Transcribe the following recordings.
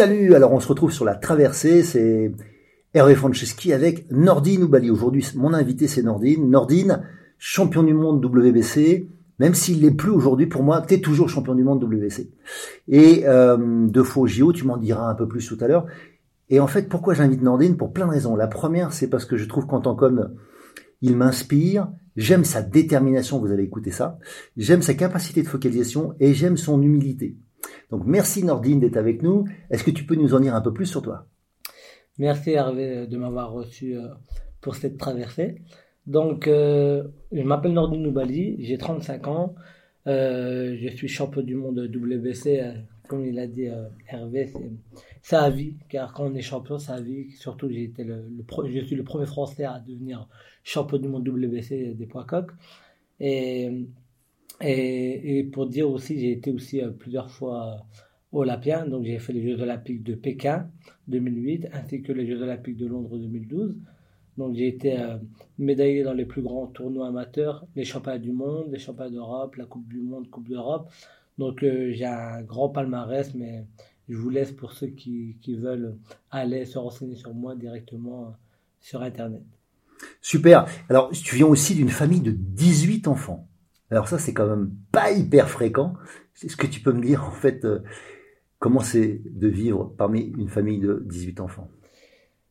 Salut, alors on se retrouve sur la traversée, c'est Hervé Franceschi avec Nordine Oubali. Aujourd'hui, mon invité c'est Nordine. Nordine, champion du monde WBC, même s'il n'est plus aujourd'hui pour moi, tu es toujours champion du monde WBC. Et euh, deux fois JO, tu m'en diras un peu plus tout à l'heure. Et en fait, pourquoi j'invite Nordine? Pour plein de raisons. La première, c'est parce que je trouve qu'en tant qu'homme, il m'inspire, j'aime sa détermination, vous allez écouter ça, j'aime sa capacité de focalisation et j'aime son humilité. Donc merci Nordine d'être avec nous. Est-ce que tu peux nous en dire un peu plus sur toi? Merci Hervé de m'avoir reçu euh, pour cette traversée. Donc euh, je m'appelle Nordine Noubali, j'ai 35 ans. Euh, je suis champion du monde WBC, comme il a dit Hervé, c'est à vie, car quand on est champion, c'est à vie. Surtout, j'ai été le, je suis le premier Français à devenir champion du monde WBC des poids coqs. Et et, pour dire aussi, j'ai été aussi euh, plusieurs fois euh, olympien, donc j'ai fait les Jeux olympiques de Pékin 2008 ainsi que les Jeux olympiques de Londres 2012. Donc j'ai été euh, médaillé dans les plus grands tournois amateurs, les championnats du monde, les championnats d'Europe, la Coupe du Monde, Coupe d'Europe. Donc j'ai un grand palmarès, mais je vous laisse pour ceux qui, qui veulent aller se renseigner sur moi directement sur Internet. Super. Alors tu viens aussi d'une famille de 18 enfants. Alors ça, c'est quand même pas hyper fréquent. Est-ce que tu peux me dire en fait euh, comment c'est de vivre parmi une famille de 18 enfants?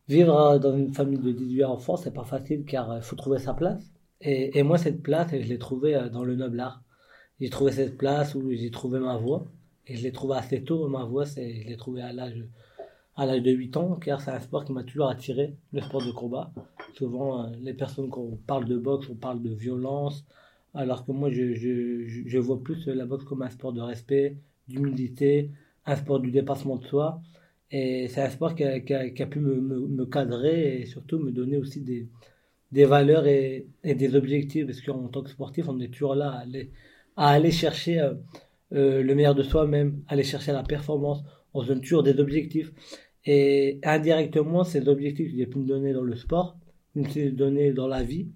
Vivre euh, dans une famille de 18 enfants, c'est pas facile car il euh, faut trouver sa place. Et, moi, cette place, je l'ai trouvée dans le noble art. J'ai trouvé cette place où j'ai trouvé ma voix. Et je l'ai trouvée assez tôt. Ma voix, je l'ai trouvée à l'âge, à l'âge de 8 ans, car c'est un sport qui m'a toujours attiré, le sport de combat. Souvent, les personnes, quand on parle de boxe, on parle de violence, alors que moi, je, je, je, vois plus la boxe comme un sport de respect, d'humilité, un sport du dépassement de soi. Et c'est un sport qui a, pu me, me, cadrer et surtout me donner aussi des, des valeurs et, des objectifs. Parce qu'en tant que sportif, on est toujours là à aller, chercher euh, euh, le meilleur de soi-même, aller chercher la performance. On se donne toujours des objectifs. Et indirectement, ces objectifs que j'ai pu me donner dans le sport, me suis donné dans la vie,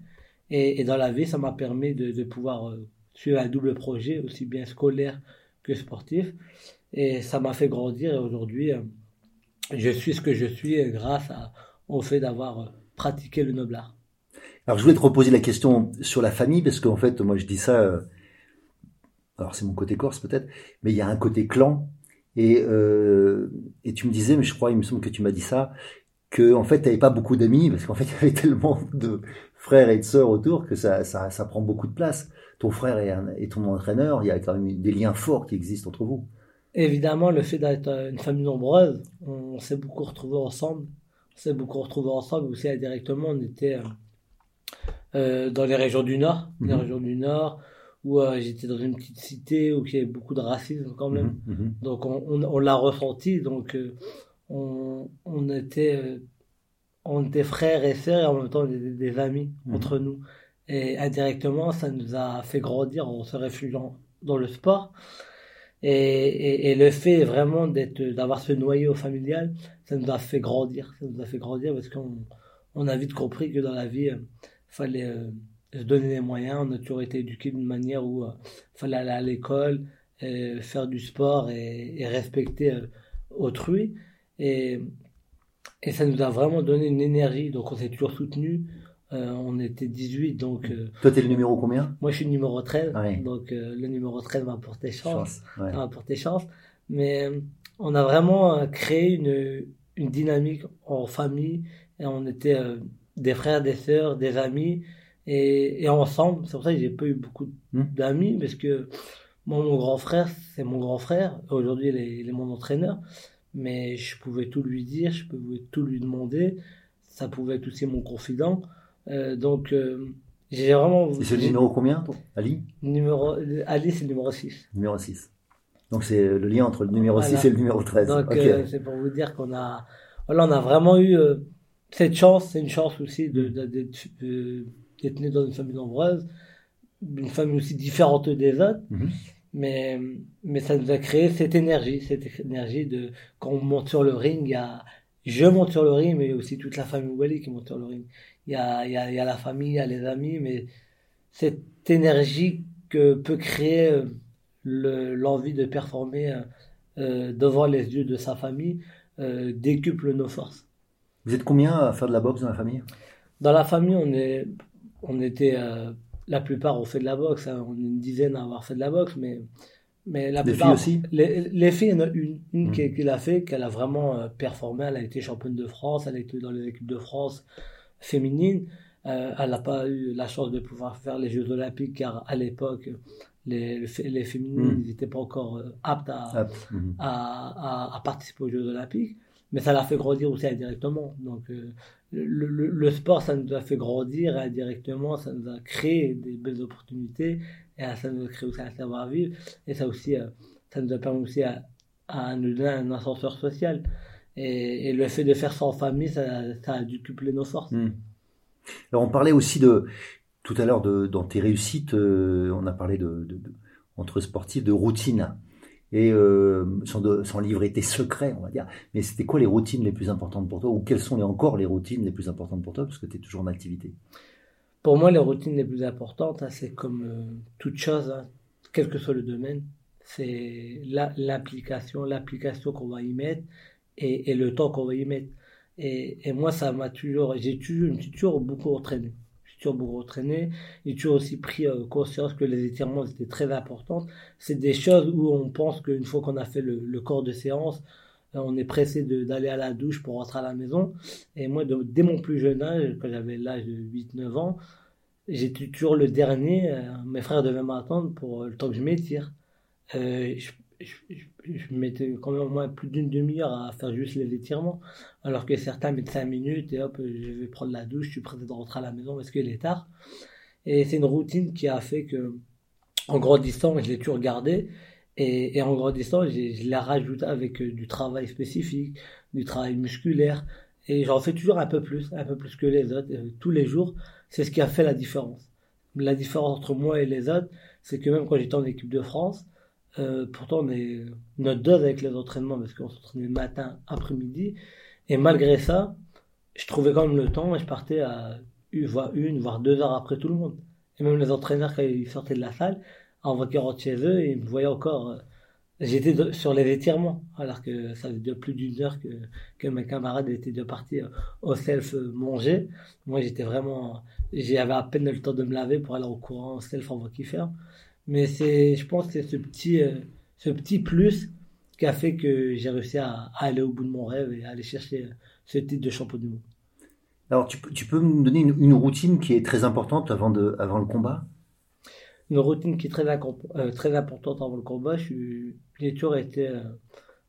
et, dans la vie, ça m'a permis de, pouvoir euh, suivre un double projet, aussi bien scolaire que sportif. Et ça m'a fait grandir. Et aujourd'hui, euh, je suis ce que je suis grâce au fait d'avoir euh, pratiqué le noble. Alors, je voulais te reposer la question sur la famille, parce qu'en fait, moi, je dis ça. alors, c'est mon côté corse peut-être, mais il y a un côté clan. Et, et tu me disais, mais je crois, il me semble que tu m'as dit ça, que en fait, tu n'avais pas beaucoup d'amis, parce qu'en fait, il y avait tellement de, frères et de sœurs autour que ça, ça, ça prend beaucoup de place. Ton frère et, ton entraîneur, il y a quand même des liens forts qui existent entre vous. Évidemment, le fait d'être une famille nombreuse, on s'est beaucoup retrouvés ensemble. On s'est beaucoup retrouvés ensemble aussi indirectement. On était euh, euh, dans les régions du Nord, les mhm. régions du Nord, où euh, j'étais dans une petite cité où il y avait beaucoup de racisme quand même. Mhm, mhm. Donc on, on, l'a ressenti. Donc on, on était on était frères et sœurs et en même temps des, amis mhm. entre nous. Et indirectement, ça nous a fait grandir en se réfugiant dans le sport. Et, et, le fait vraiment d'être, d'avoir ce noyau familial, ça nous a fait grandir. Ça nous a fait grandir parce qu'on on a vite compris que dans la vie, il euh, fallait euh, se donner les moyens. On a toujours été éduqués d'une manière où il euh, fallait aller à l'école, faire du sport et, et respecter autrui. Et et ça nous a vraiment donné une énergie. Donc on s'est toujours soutenu. on était 18, donc. Toi, t'es le numéro combien? Moi, je suis le numéro 13. Donc, le numéro 13 m'a apporté chance. chance m'a apporté chance. Mais on a vraiment créé une, une dynamique en famille. Et on était des frères, des sœurs, des amis. Et, et ensemble, c'est pour ça que j'ai pas eu beaucoup hmm. d'amis, parce que moi, mon grand frère, c'est mon grand frère. Aujourd'hui, il est, mon entraîneur. Mais je pouvais tout lui dire, je pouvais tout lui demander. Ça pouvait être aussi mon confident. Euh, donc, euh, j'ai vraiment. Et c'est le numéro combien, Ali? Numéro, Ali, c'est le numéro 6. Numéro 6. Donc, c'est le lien entre le numéro 6 et le numéro 13. Donc, euh, c'est pour vous dire qu'on a. Voilà, on a vraiment eu cette chance. C'est une chance aussi d'être né dans une famille nombreuse. Une famille aussi différente des autres. Mhm. Mais, mais ça nous a créé cette énergie, cette énergie de quand on monte sur le ring, il y a, je monte sur le ring, mais aussi toute la famille Wally qui monte sur le ring. Il y a, il y a, il y a la famille, il y a les amis, mais cette énergie que peut créer euh, l'envie de performer euh, euh, devant les yeux de sa famille euh, décuple nos forces. Vous êtes combien à faire de la boxe dans la famille? Dans la famille, on est, on était la plupart ont fait de la boxe. Hein. On est une dizaine à avoir fait de la boxe, mais, mais la les plupart. Filles aussi les, filles, il y en a une, une qui, l'a fait, qu'elle a vraiment euh, performé. Elle a été championne de France, elle a été dans les équipes de France féminines. Euh, elle n'a pas eu la chance de pouvoir faire les Jeux Olympiques, car à l'époque, les, les féminines n'étaient hmm. pas encore euh, aptes hmm. à, à, à, participer aux Jeux Olympiques mais ça l'a fait grandir aussi indirectement. Donc, euh, le, sport, ça nous a fait grandir indirectement, ça nous a créé des belles opportunités, et ça nous a créé aussi un savoir-vivre, et ça aussi, euh, ça nous a permis aussi à, nous donner un ascenseur social. Et, le fait de faire en famille, ça, a décuplé nos forces. Hmm. Alors, on parlait aussi de, tout à l'heure, dans tes réussites, euh, on a parlé de, entre sportifs, de routine et euh, sans, livrer tes secrets, on va dire. Mais c'était quoi les routines les plus importantes pour toi? Ou quelles sont les, encore les routines les plus importantes pour toi? Parce que tu es toujours en activité Pour moi, les routines les plus importantes, hein, c'est comme euh, toute chose, hein, quel que soit le domaine, c'est l'application, l'application qu'on va y mettre et, le temps qu'on va y mettre. Et, et moi, ça m'a toujours, j'ai toujours, toujours beaucoup entraîné toujours beaucoup entraîné. J'ai toujours aussi pris euh, conscience que les étirements étaient très importants. C'est des choses où on pense qu'une fois qu'on a fait le, corps de séance, euh, on est pressé d'aller à la douche pour rentrer à la maison. Et moi, dès mon plus jeune âge, quand j'avais l'âge de 8-9 ans, j'étais toujours le dernier. Euh, mes frères devaient m'attendre pour le temps que je m'étire. Je, mettais quand même au moins plus d'une demi-heure à faire juste les étirements, alors que certains mettent 5 minutes et hop, je vais prendre la douche, je suis prêt de rentrer à la maison parce qu'il est tard. Et c'est une routine qui a fait que, en grandissant, je l'ai toujours gardé. Et, et, en grandissant, je l'ai rajouté avec euh, du travail spécifique, du travail musculaire. Et j'en fais toujours un peu plus, un peu plus que les autres, euh, tous les jours. C'est ce qui a fait la différence. La différence entre moi et les autres, c'est que même quand j'étais en équipe de France, euh, pourtant, on est notre dose avec les entraînements parce qu'on s'entraînait matin, après-midi. Et malgré ça, je trouvais quand même le temps et je partais à une, voire deux heures après tout le monde. Et même les entraîneurs, quand ils sortaient de la salle, en voiture chez eux, ils me voyaient encore. Euh, j'étais sur les étirements, alors que ça faisait plus d'une heure que, que mes camarades étaient déjà partis euh, au self manger. Moi, j'étais vraiment. J'avais à peine le temps de me laver pour aller au courant au self en voie qui ferme. Mais c'est, je pense que c'est ce petit, euh, ce petit plus qui a fait que j'ai réussi à, aller au bout de mon rêve et à aller chercher euh, ce titre de champion du monde. Alors, tu, tu peux me donner une, routine qui est très importante avant, de, avant le combat? Une routine qui est très, euh, très importante avant le combat. J'ai toujours été.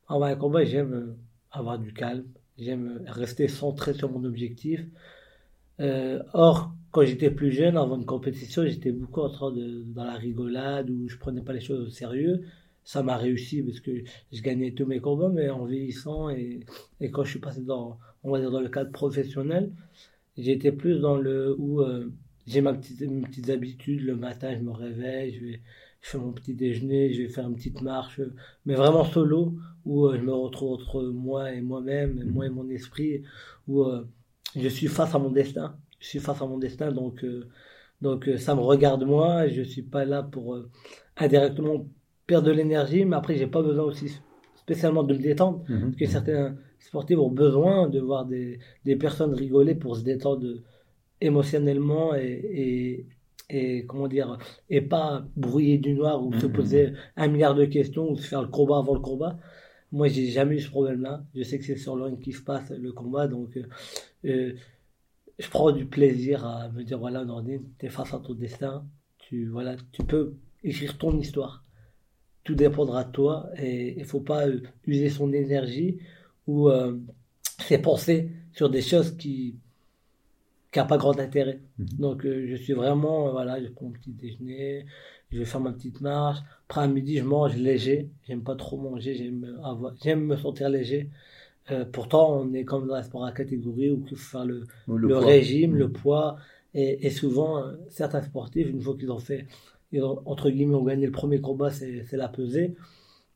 avant un combat, j'aime avoir du calme. J'aime rester centré sur mon objectif. Or, quand j'étais plus jeune, avant une compétition, j'étais beaucoup en train de, dans la rigolade où je prenais pas les choses au sérieux. Ça m'a réussi parce que je gagnais tous mes combats, mais en vieillissant et, et quand je suis passé dans, on va dire dans le cadre professionnel, j'étais plus dans le où euh, j'ai ma petite, mes petites habitudes. Le matin, je me réveille, je vais, je fais mon petit déjeuner, je vais faire une petite marche, mais vraiment solo, où euh, je me retrouve entre moi et moi-même, moi et mon esprit, où euh, je suis face à mon destin je suis face à mon destin, donc, euh, donc euh, ça me regarde moi. Je suis pas là pour euh, indirectement perdre de l'énergie, mais après, j'ai pas besoin aussi spécialement de me détendre, mhm. parce que certains sportifs ont besoin de voir des, des personnes rigoler pour se détendre émotionnellement et, et, comment dire, et pas brouiller du noir ou se mmh, mmh, poser un milliard de questions ou se faire le combat avant le combat. Moi, j'ai jamais eu ce problème-là. Je sais que c'est sur le qui se passe le combat, donc euh, euh, je prends du plaisir à me dire voilà, Nordine, tu es face à ton destin. Tu, voilà, tu peux écrire ton histoire. Tout dépendra de toi et il faut pas euh, user son énergie ou ses pensées sur des choses qui qui n'a pas grand intérêt. Mhm. Donc je suis vraiment, voilà, je prends mon petit déjeuner, je vais faire ma petite marche. Après à midi, je mange léger. J'aime pas trop manger, j'aime avoir, j'aime me sentir léger. Euh, pourtant, on est comme dans la sport à catégorie où il faut faire le, le, régime, le mhm. poids. Et, et, souvent, certains sportifs, une fois qu'ils ont fait, ils ont, entre guillemets, ont gagné le premier combat, c'est la pesée,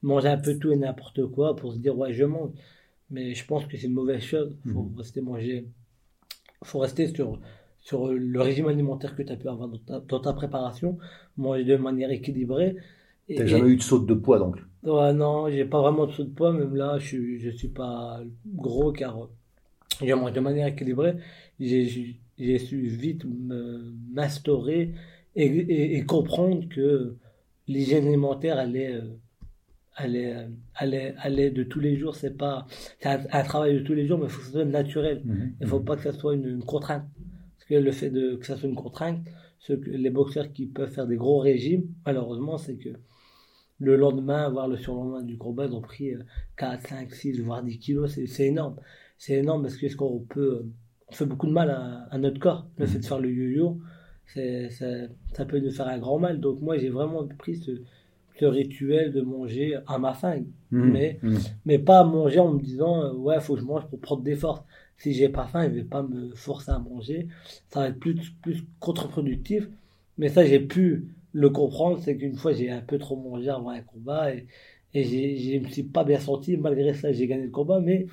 manger un peu tout et n'importe quoi pour se dire, ouais, je mange. Mais je pense que c'est une mauvaise chose. Il faut mhm. rester manger il faut rester sur, sur le régime alimentaire que tu as pu avoir dans ta, préparation, manger de manière équilibrée. Tu n'as jamais eu de saute de poids donc ouais, Non, j'ai pas vraiment de saut de poids, même là je ne suis pas gros car je mange de manière équilibrée. J'ai su vite m'instaurer et, et, comprendre que l'hygiène alimentaire elle est, euh, est, de tous les jours. C'est pas, c'est un, travail de tous les jours, mais il faut que ce soit naturel. Mhm. Il ne faut pas que ça soit une, contrainte. Que le fait de, que ça soit une contrainte, ce que, les boxeurs qui peuvent faire des gros régimes, malheureusement, c'est que le lendemain, voire le surlendemain du combat, ils ont pris 4, 5, 6, voire 10 kilos. C'est, énorme. C'est énorme parce que qu'on peut, on fait beaucoup de mal à, notre corps. Le mhm. fait de faire le yo-yo, ça peut nous faire un grand mal. Donc moi, j'ai vraiment pris ce, rituel de manger à ma faim, mmh. mais, mmh. mais pas manger en me disant euh, ouais, faut que je mange pour prendre des forces. Si j'ai pas faim, je vais pas me forcer à manger. Ça va être plus, plus contre-productif. Mais ça, j'ai pu le comprendre, c'est qu'une fois, j'ai un peu trop mangé avant un combat et, et je me suis pas bien senti. Malgré ça, j'ai gagné le combat, mais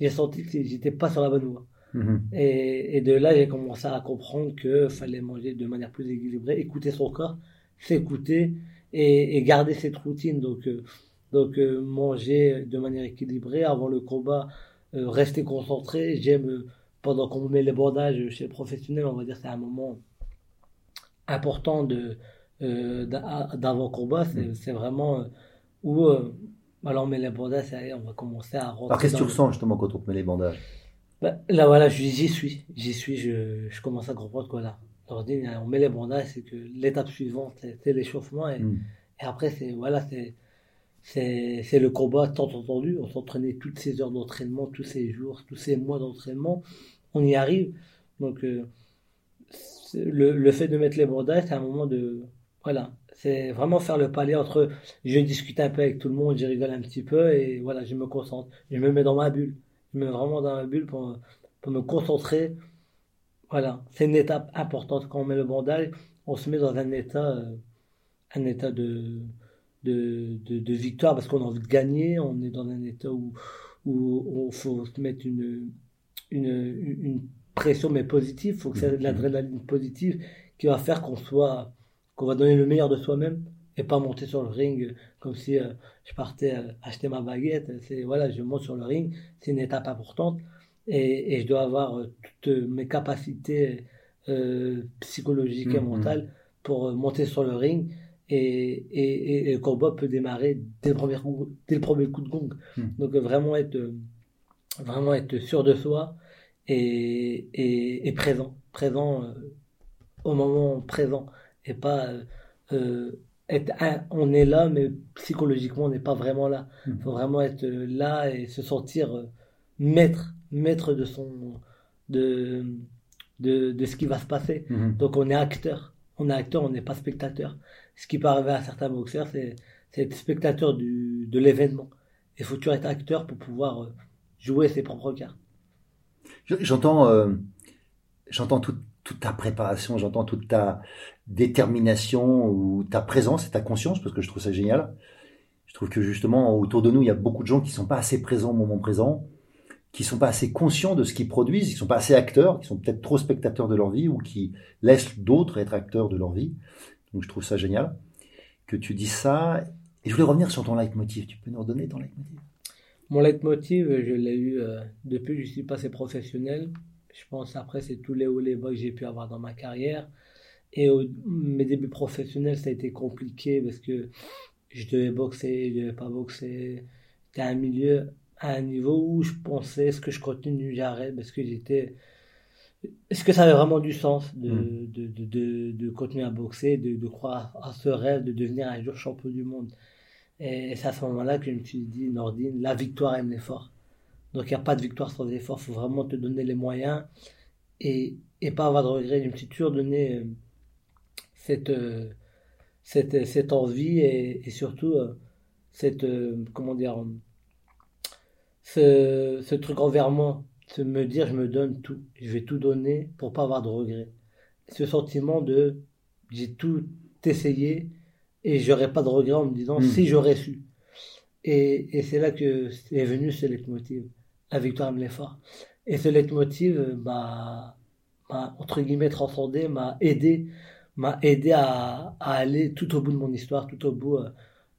j'ai senti que j'étais pas sur la bonne voie. Mmh. Et, et, de là, j'ai commencé à comprendre qu'il fallait manger de manière plus équilibrée, écouter son corps, s'écouter et, garder cette routine. Donc, euh, donc euh, manger de manière équilibrée avant le combat, rester concentré. J'aime, pendant qu'on met les bandages chez le professionnel, on va dire c'est un moment important de d'avant combat. C'est mm. vraiment où alors on met les bandages, on va commencer à rentrer. Alors qu'est-ce que tu ressens justement quand on te met les bandages? Bah, Là voilà, j'y suis, j'y suis, je, je commence à comprendre quoi là on met les bandages, c'est que l'étape suivante, c'est l'échauffement. Et, mm. et, après, c'est voilà, c'est c'est le combat tant entendu. On s'entraînait toutes ces heures d'entraînement, tous ces jours, tous ces mois d'entraînement. On y arrive. Donc, euh, le, le, fait de mettre les bandages, c'est un moment de. Voilà. C'est vraiment faire le palier entre je discute un peu avec tout le monde, je rigole un petit peu et voilà, je me concentre. Je me mets dans ma bulle. Je me mets vraiment dans ma bulle pour, pour me concentrer voilà, c'est une étape importante. Quand on met le bandage, on se met dans un état, euh, un état de, de, de, victoire parce qu'on a envie de gagner. On est dans un état où où il faut mettre une, une, une pression mais positive. Il faut que c'est de l'adrénaline positive qui va faire qu'on soit qu'on va donner le meilleur de soi-même et pas monter sur le ring comme si euh, je partais euh, acheter ma baguette. C'est voilà, je monte sur le ring. C'est une étape importante et, et, je dois avoir euh, toutes mes capacités euh, psychologiques et mm-hmm. mentales pour monter sur le ring et, et, et, le combat peut démarrer dès le premier coup, dès le premier coup de gong. Mm. Donc vraiment être vraiment être sûr de soi et, et, et présent, présent au moment présent et pas euh, être on est là mais psychologiquement on n'est pas vraiment là. Il mm. faut vraiment être là et se sentir maître maître de son de, de, de ce qui va se passer. Mhm. Donc on est acteur. On est acteur, on n'est pas spectateur. Ce qui peut arriver à certains boxeurs, c'est être spectateur de l'événement. Il faut toujours être acteur pour pouvoir euh, jouer ses propres cartes. J'entends euh, j'entends toute, ta préparation, j'entends toute ta détermination ou ta présence et ta conscience parce que je trouve ça génial. Je trouve que justement autour de nous, il y a beaucoup de gens qui sont pas assez présents au moment présent qui sont pas assez conscients de ce qu'ils produisent, qui sont pas assez acteurs, qui sont peut-être trop spectateurs de leur vie ou qui laissent d'autres être acteurs de leur vie. Donc je trouve ça génial que tu dis ça. Et je voulais revenir sur ton leitmotiv. Tu peux nous redonner ton leitmotiv? Mon leitmotiv, je l'ai eu euh, depuis que je suis passé professionnel. Je pense après, c'est tous les hauts les bas que j'ai pu avoir dans ma carrière. Et mes débuts professionnels, ça a été compliqué parce que je devais boxer, je devais pas boxer. C'était un milieu à un niveau où je pensais, est-ce que je continue, j'arrête, parce que j'étais. Est-ce que ça avait vraiment du sens de, mm. de, de, de, continuer à boxer, de, de croire à ce rêve de devenir un jour champion du monde? Et c'est à ce moment-là que je me suis dit, Nordine, la victoire aime l'effort. Donc il n'y a pas de victoire sans effort, il faut vraiment te donner les moyens et, et pas avoir de regrets. Je me suis toujours donné euh, cette, euh, cette, cette envie et, et surtout euh, cette, comment dire, ce, ce truc envers moi, de me dire je me donne tout, je vais tout donner pour pas avoir de regrets. Ce sentiment de j'ai tout essayé et j'aurais pas de regrets en me disant hmm. si j'aurais su. Et, et c'est là que est venu ce leitmotiv, la victoire me l'effort. Et ce leitmotiv m'a, entre guillemets transcendé, m'a aidé, m'a aidé à, à, aller tout au bout de mon histoire, tout au bout euh,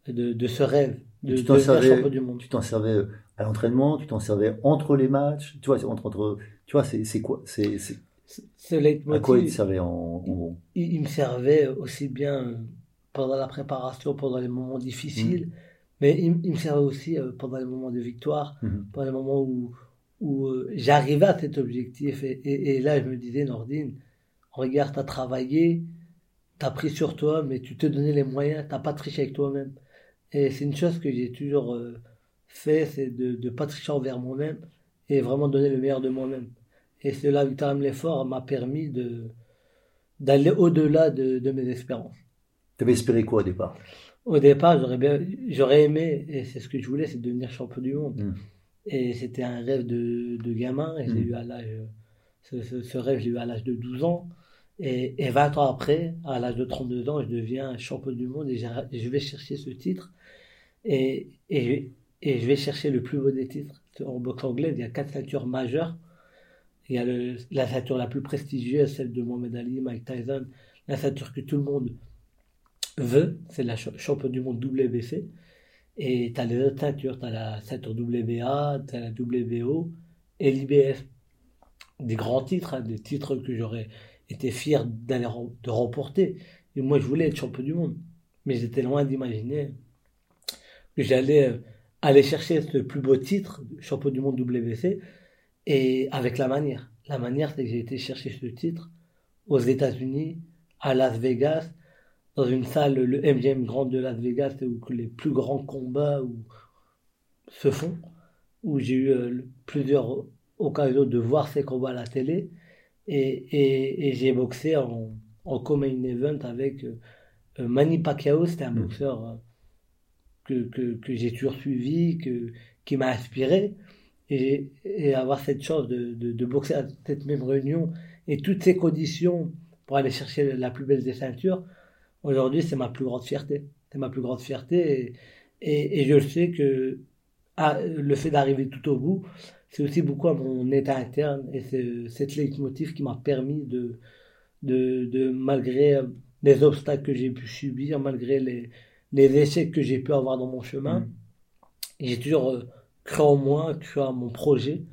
de, de ce rêve de, t'en servais, du monde. Tu t'en servais euh, à l'entraînement, tu t'en servais entre les matchs, tu vois, entre, entre tu vois, c'est, quoi, c'est, c'est, à quoi il servait en, gros? il, me servait aussi bien pendant la préparation, pendant les moments difficiles, mmh. mais il, me servait aussi euh, pendant les moments de victoire, mmh. pendant les moments où, où euh, j'arrivais à cet objectif. Et, et, là, je me disais, Nordine, regarde, tu as travaillé, tu as pris sur toi, mais tu te donnais les moyens, tu pas triché avec toi-même. Et c'est une chose que j'ai toujours euh, fait, c'est de ne pas tricher envers moi-même et vraiment donner le meilleur de moi-même. Et cela, Victor l'effort m'a permis de d'aller au-delà de, de, mes espérances. Tu avais espéré quoi au départ? Au départ, j'aurais bien, j'aurais aimé, et c'est ce que je voulais, c'est devenir champion du monde. Hmm. Et c'était un rêve de, de gamin, et j'ai hmm. eu à l'âge, ce, ce, rêve, j'ai eu à l'âge de 12 ans. Et, et 20 ans après, à l'âge de 32 ans, je deviens champion du monde et je vais chercher ce titre. Et, et, et, je vais chercher le plus beau des titres. En boxe anglaise, il y a quatre ceintures majeures. Il y a la ceinture la plus prestigieuse, celle de Mohamed Ali, Mike Tyson, la ceinture que tout le monde veut, c'est la champion du monde WBC. Et tu as les autres ceintures, tu as la ceinture WBA, tu as la WBO et l'IBF. Des grands titres, hein, des titres que j'aurais été fier d'aller de remporter. Et moi, je voulais être champion du monde. Mais j'étais loin d'imaginer que j'allais euh, aller chercher ce plus beau titre, champion du monde WC, et avec la manière. La manière, c'est que j'ai été chercher ce titre aux États-Unis, à Las Vegas, dans une salle, le MGM Grand de Las Vegas, où les plus grands combats se font, où j'ai eu euh, plusieurs occasions de voir ces combats à la télé, et, j'ai boxé en, en main event avec euh, Manny Pacquiao, c'était un mm. boxeur que, que, j'ai toujours suivi, que, qui m'a inspiré. Et, avoir cette chance de, de, boxer à cette même réunion et toutes ces conditions pour aller chercher la plus belle des ceintures, aujourd'hui, c'est ma plus grande fierté. C'est ma plus grande fierté. Et, et, je sais que ah, le fait d'arriver tout au bout, c'est aussi beaucoup à mon état interne. Et c'est cette leitmotiv qui m'a permis de, de, de, malgré les obstacles que j'ai pu subir, malgré les, les essais que j'ai pu avoir dans mon chemin. Mm. J'ai toujours euh, cru en moi, cru à mon projet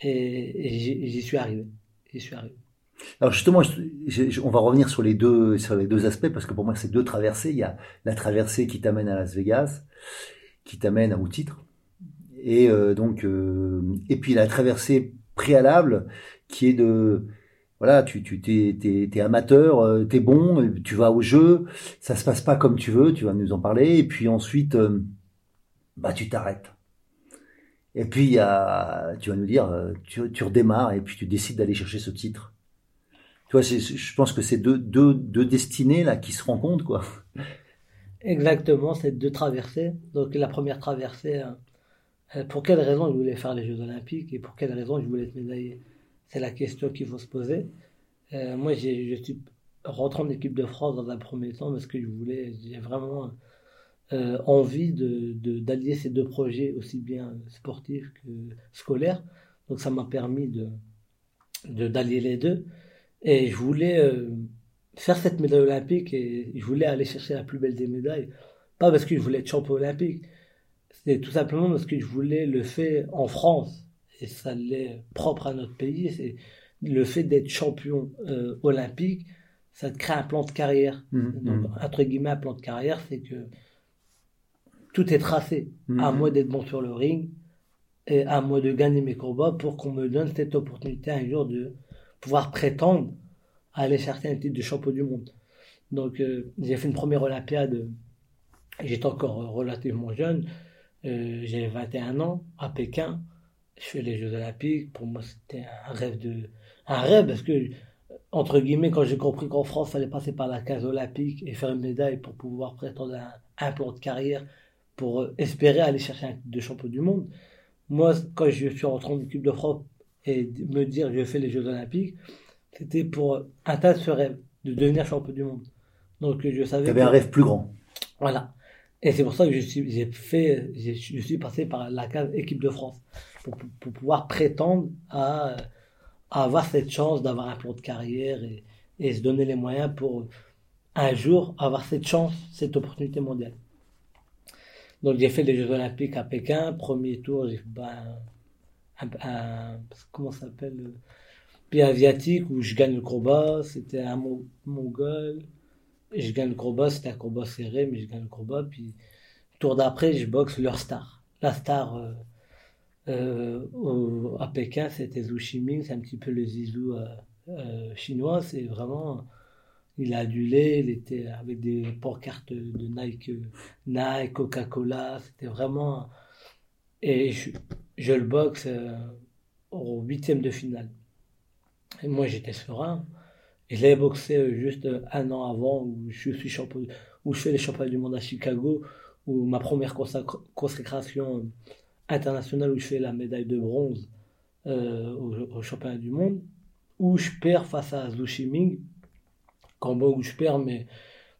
et, j'y suis arrivé. J'y suis arrivé. Alors justement, on va revenir sur les deux sur les deux aspects parce que pour moi c'est deux traversées. Il y a la traversée qui t'amène à Las Vegas, qui t'amène au titre, et euh, donc euh, et puis la traversée préalable qui est de voilà, tu tu t'es t'es, amateur, euh, t'es bon, tu vas au jeu, ça se passe pas comme tu veux, tu vas nous en parler, et puis ensuite, euh, bah tu t'arrêtes. Et puis tu vas nous dire, euh, tu, redémarres et puis tu décides d'aller chercher ce titre. Tu vois, je pense que c'est deux, deux, deux destinées là qui se rencontrent quoi. Exactement, c'est deux traversées. Donc la première traversée, pour quelle raison je voulais faire les Jeux Olympiques et pour quelle raison je voulais être médaillé? C'est la question qu'il faut se poser. Euh, moi, je suis rentré en équipe de France dans un premier temps parce que je voulais, j'ai vraiment euh, envie de, d'allier ces deux projets, aussi bien sportifs que scolaires. Donc, ça m'a permis de, de, d'allier les deux. Et je voulais euh, faire cette médaille olympique et je voulais aller chercher la plus belle des médailles. Pas parce que je voulais être champion olympique, c'est tout simplement parce que je voulais le faire en France et ça l'est propre à notre pays, c'est le fait d'être champion euh, olympique, ça te crée un plan de carrière. Mhm, Donc, mhm. entre guillemets, un plan de carrière, c'est que tout est tracé. Mhm. À moi d'être bon sur le ring et à moi de gagner mes combats pour qu'on me donne cette opportunité un jour de pouvoir prétendre à aller chercher un titre de champion du monde. Donc, euh, j'ai fait une première Olympiade. J'étais encore relativement jeune. Euh, J'avais 21 ans à Pékin. Je fais les Jeux Olympiques. Pour moi, c'était un rêve de, un rêve parce que, entre guillemets, quand j'ai compris qu'en France, il fallait passer par la case olympique et faire une médaille pour pouvoir prétendre à un, un plan de carrière pour euh, espérer aller chercher un titre de champion du monde. Moi, quand je suis rentré en équipe de France et me dire je fais les Jeux Olympiques, c'était pour atteindre ce rêve de devenir champion du monde. Donc, je savais Tu avais que- un rêve plus grand. voilà. Et c'est pour ça que je suis, j'ai fait, je suis passé par la case équipe de France pour, pouvoir prétendre à, avoir cette chance d'avoir un plan de carrière et, se donner les moyens pour un jour avoir cette chance, cette opportunité mondiale. Donc j'ai fait les Jeux Olympiques à Pékin, premier tour, j'ai fait ben, un, comment ça s'appelle, pays asiatique où je gagne le combat, c'était un Mo- mongol. Je gagne le combat, c'était un combat serré, mais je gagne le combat. Puis, tour d'après, je boxe leur star. La star euh, euh, à Pékin, c'était Zhu Ximing, c'est un petit peu le Zizou euh, euh, chinois. C'est vraiment, il a adulé, il était avec des pancartes de Nike, Nike, Coca-Cola. C'était vraiment. Et je, le boxe au huitième de finale. Et moi, j'étais serein. Et je l'avais boxé juste un an avant où je suis champion, où je fais les championnats du monde à Chicago, où ma première consécration euh, internationale où je fais la médaille de bronze euh, au, championnat du monde, où je perds face à Zhu Ximing, combat où je perds, mais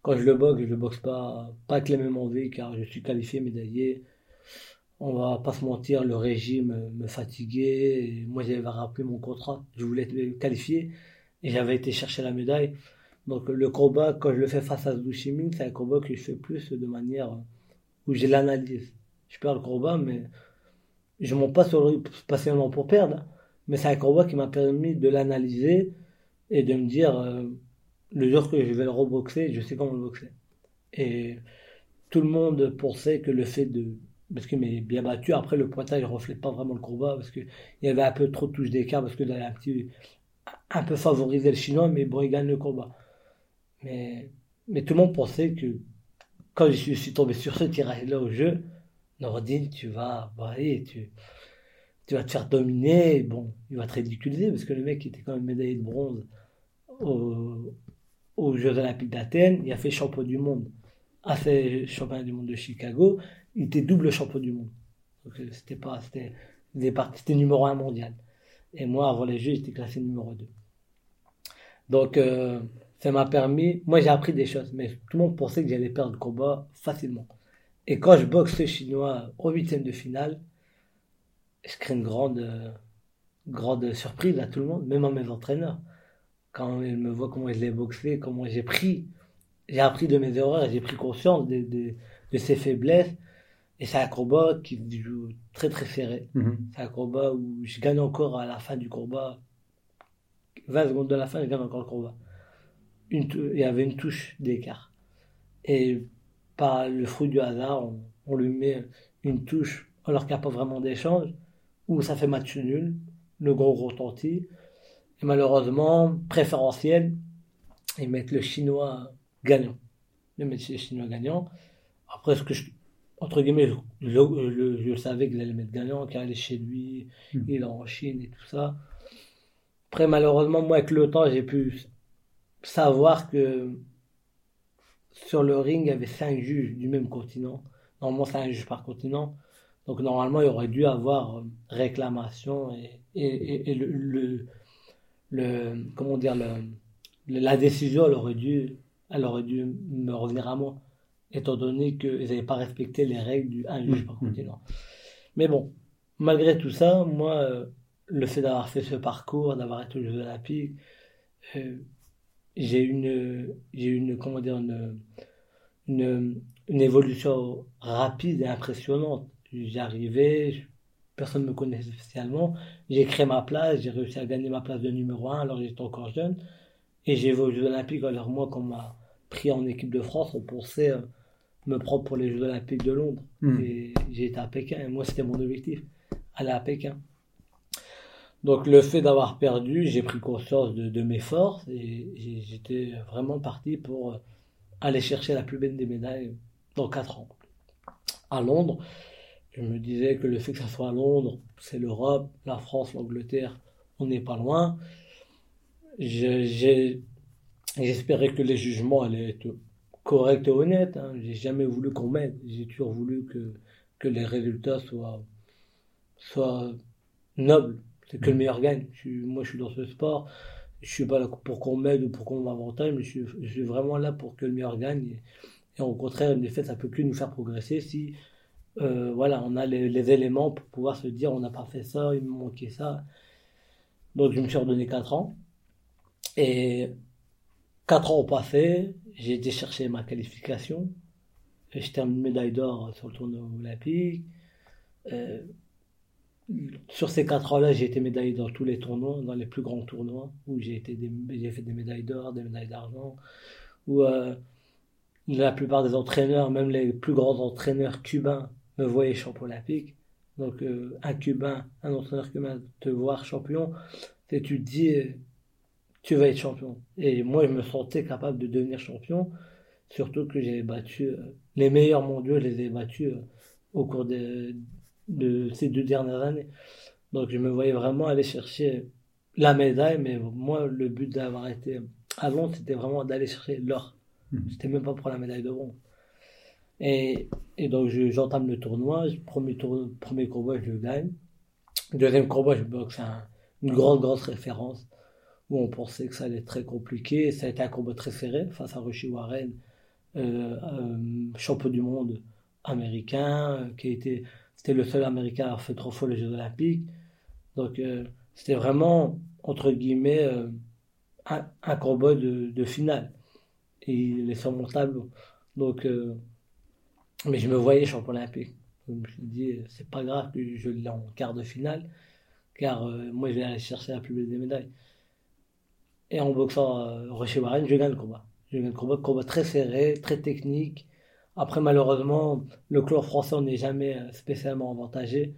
quand je le boxe, je le boxe pas, pas avec les mêmes envies, car je suis qualifié, médaillé. On va pas se mentir, le régime euh, me fatiguait, et moi j'avais rappelé mon contrat, je voulais être qualifié, et j'avais été chercher la médaille. Donc le combat, quand je le fais face à Zhu Ximing, c'est un combat que je fais plus de manière où j'ai l'analyse. Je perds le combat, mais je monte pas sur le pour perdre. Mais c'est un combat qui m'a permis de l'analyser et de me dire, euh, le jour que je vais le reboxer, je sais comment le boxer. Et tout le monde pensait que le fait de... Parce qu'il m'est bien battu, après le pointage ne reflète pas vraiment le combat, parce qu'il y avait un peu trop de touches d'écart, parce que j'avais un un peu favorisé le chinois, mais bon, il gagne le combat. Mais, tout le monde pensait que quand je suis tombé sur ce tirage-là au jeu, Nordine, tu vas, bah, tu, tu vas te faire dominer. Bon, il va te ridiculiser parce que le mec était quand même médaillé de bronze au- aux Jeux Olympiques d'Athènes. Il a fait champion du monde à ces championnats du monde de Chicago. Il était double champion du monde. Donc, euh, c'était pas, c'était, c'était numéro un mondial. Et moi, avant les Jeux, j'étais classé numéro 2. Donc, euh, ça m'a permis. Moi, j'ai appris des choses, mais tout le monde pensait que j'allais perdre le combat facilement. Et quand je boxe ce Chinois au huitième de finale, je crée une grande, euh, grande surprise à tout le monde, même à mes entraîneurs. Quand ils me voient comment je l'ai boxé, comment j'ai pris, j'ai appris de mes erreurs, et j'ai pris conscience de, de, de ses faiblesses. Et c'est un combat qui se joue très très serré. Mhm. C'est un combat où je gagne encore à la fin du combat. 20 secondes de la fin, je gagne encore le combat. Une il y avait une touche d'écart. Et par le fruit du hasard, on, on lui met une touche alors qu'il n'y a pas vraiment d'échange, où ça fait match nul, le gros retentit. Et malheureusement, préférentiel, ils mettent le chinois gagnant. Le chinois gagnant. Après, ce que je, entre guillemets, je, je- je- je savais qu'il allait mettre gagnant, car il est chez lui, Mhm. il est en Chine et tout ça. Après, malheureusement, moi, avec le temps, j'ai pu savoir que sur le ring, il y avait cinq juges du même continent. Normalement, c'est un juge par continent. Donc, normalement, il aurait dû avoir euh, réclamation et, et, et- et le, le, le- comment dire, le, la décision, elle aurait dû, elle aurait dû me revenir à moi, étant donné qu'ils n'avaient pas respecté les règles du un juge par Mhm. continent. Mais bon, malgré tout ça, moi, euh, le fait d'avoir fait ce parcours, d'avoir été aux Jeux Olympiques, euh, j'ai une, j'ai une, comment dire, une, une, une évolution rapide et impressionnante. J'arrivais, personne ne me connaissait spécialement. J'ai créé ma place, j'ai réussi à gagner ma place de numéro 1 alors j'étais encore jeune. Et j'ai vu aux Jeux Olympiques, alors moi, quand on m'a pris en équipe de France, on pensait euh, me prendre pour les Jeux Olympiques de Londres. Hmm. Et j'ai été à Pékin, et moi, c'était mon objectif, aller à Pékin. Donc, le fait d'avoir perdu, j'ai pris conscience de, de mes forces et j'étais vraiment parti pour euh, aller chercher la plus belle des médailles dans 4 ans. À Londres, je me disais que le fait que ça soit à Londres, c'est l'Europe, la France, l'Angleterre, on n'est pas loin. J'espérais que les jugements allaient être corrects et honnêtes. Hein. J'ai jamais voulu qu'on m'aide. J'ai toujours voulu que, que les résultats soient, soient nobles. C'est que le meilleur gagne. Moi, je suis dans ce sport. Je suis pas là pour qu'on m'aide ou pour qu'on m'avantage, mais je suis, je suis vraiment là pour que le meilleur gagne. Et, et au contraire, une défaite, ça peut que nous faire progresser si euh, voilà, on a les, les éléments pour pouvoir se dire on n'a pas fait ça, il me manquait ça. Donc je me suis redonné 4 ans. Et 4 ans ont passé, j'ai été chercher ma qualification. J'étais une médaille d'or sur le tournoi olympique. Euh, sur ces 4 ans-là, j'ai été médaillé dans tous les tournois, dans les plus grands tournois, où j'ai été des- fait des médailles d'or, des médailles d'argent, où euh, la plupart des entraîneurs, même les plus grands entraîneurs cubains, me voyaient champion olympique. Donc euh, un Cubain, un entraîneur cubain, te voir champion, et tu te dis, tu vas être champion. Et moi, je me sentais capable de devenir champion, surtout que j'ai battu euh, les meilleurs mondiaux, je les ai battus au cours de, de ces deux dernières années. Donc je me voyais vraiment aller chercher la médaille, mais moi, le but d'avoir été Londres, c'était vraiment d'aller chercher l'or. Mhm. C'était même pas pour la médaille de bronze. Et, et donc je- j'entame le tournoi, premier, tour, premier combat, je le gagne. Deuxième combat, je boxe un- une grande, grosse référence où on pensait que ça allait être très compliqué. Ça a été un combat très serré face à Roshi Warren, euh, euh, champion du monde américain, euh, qui a été, c'était le seul américain à avoir fait trois fois les Jeux Olympiques. Donc euh, c'était vraiment, entre guillemets, euh, un, un combat de, finale. Et il est sur mon tableau. Donc, euh, mais je me voyais champion olympique. Donc, je me euh, c'est pas grave que je l'ai en quart de finale, car moi je vais aller chercher la plus belle des médailles. Et en boxant Rocher Warren, je gagne le combat. Je gagne le combat, combat très serré, très technique. Après, malheureusement, le club français, on n'est jamais euh, spécialement avantagé.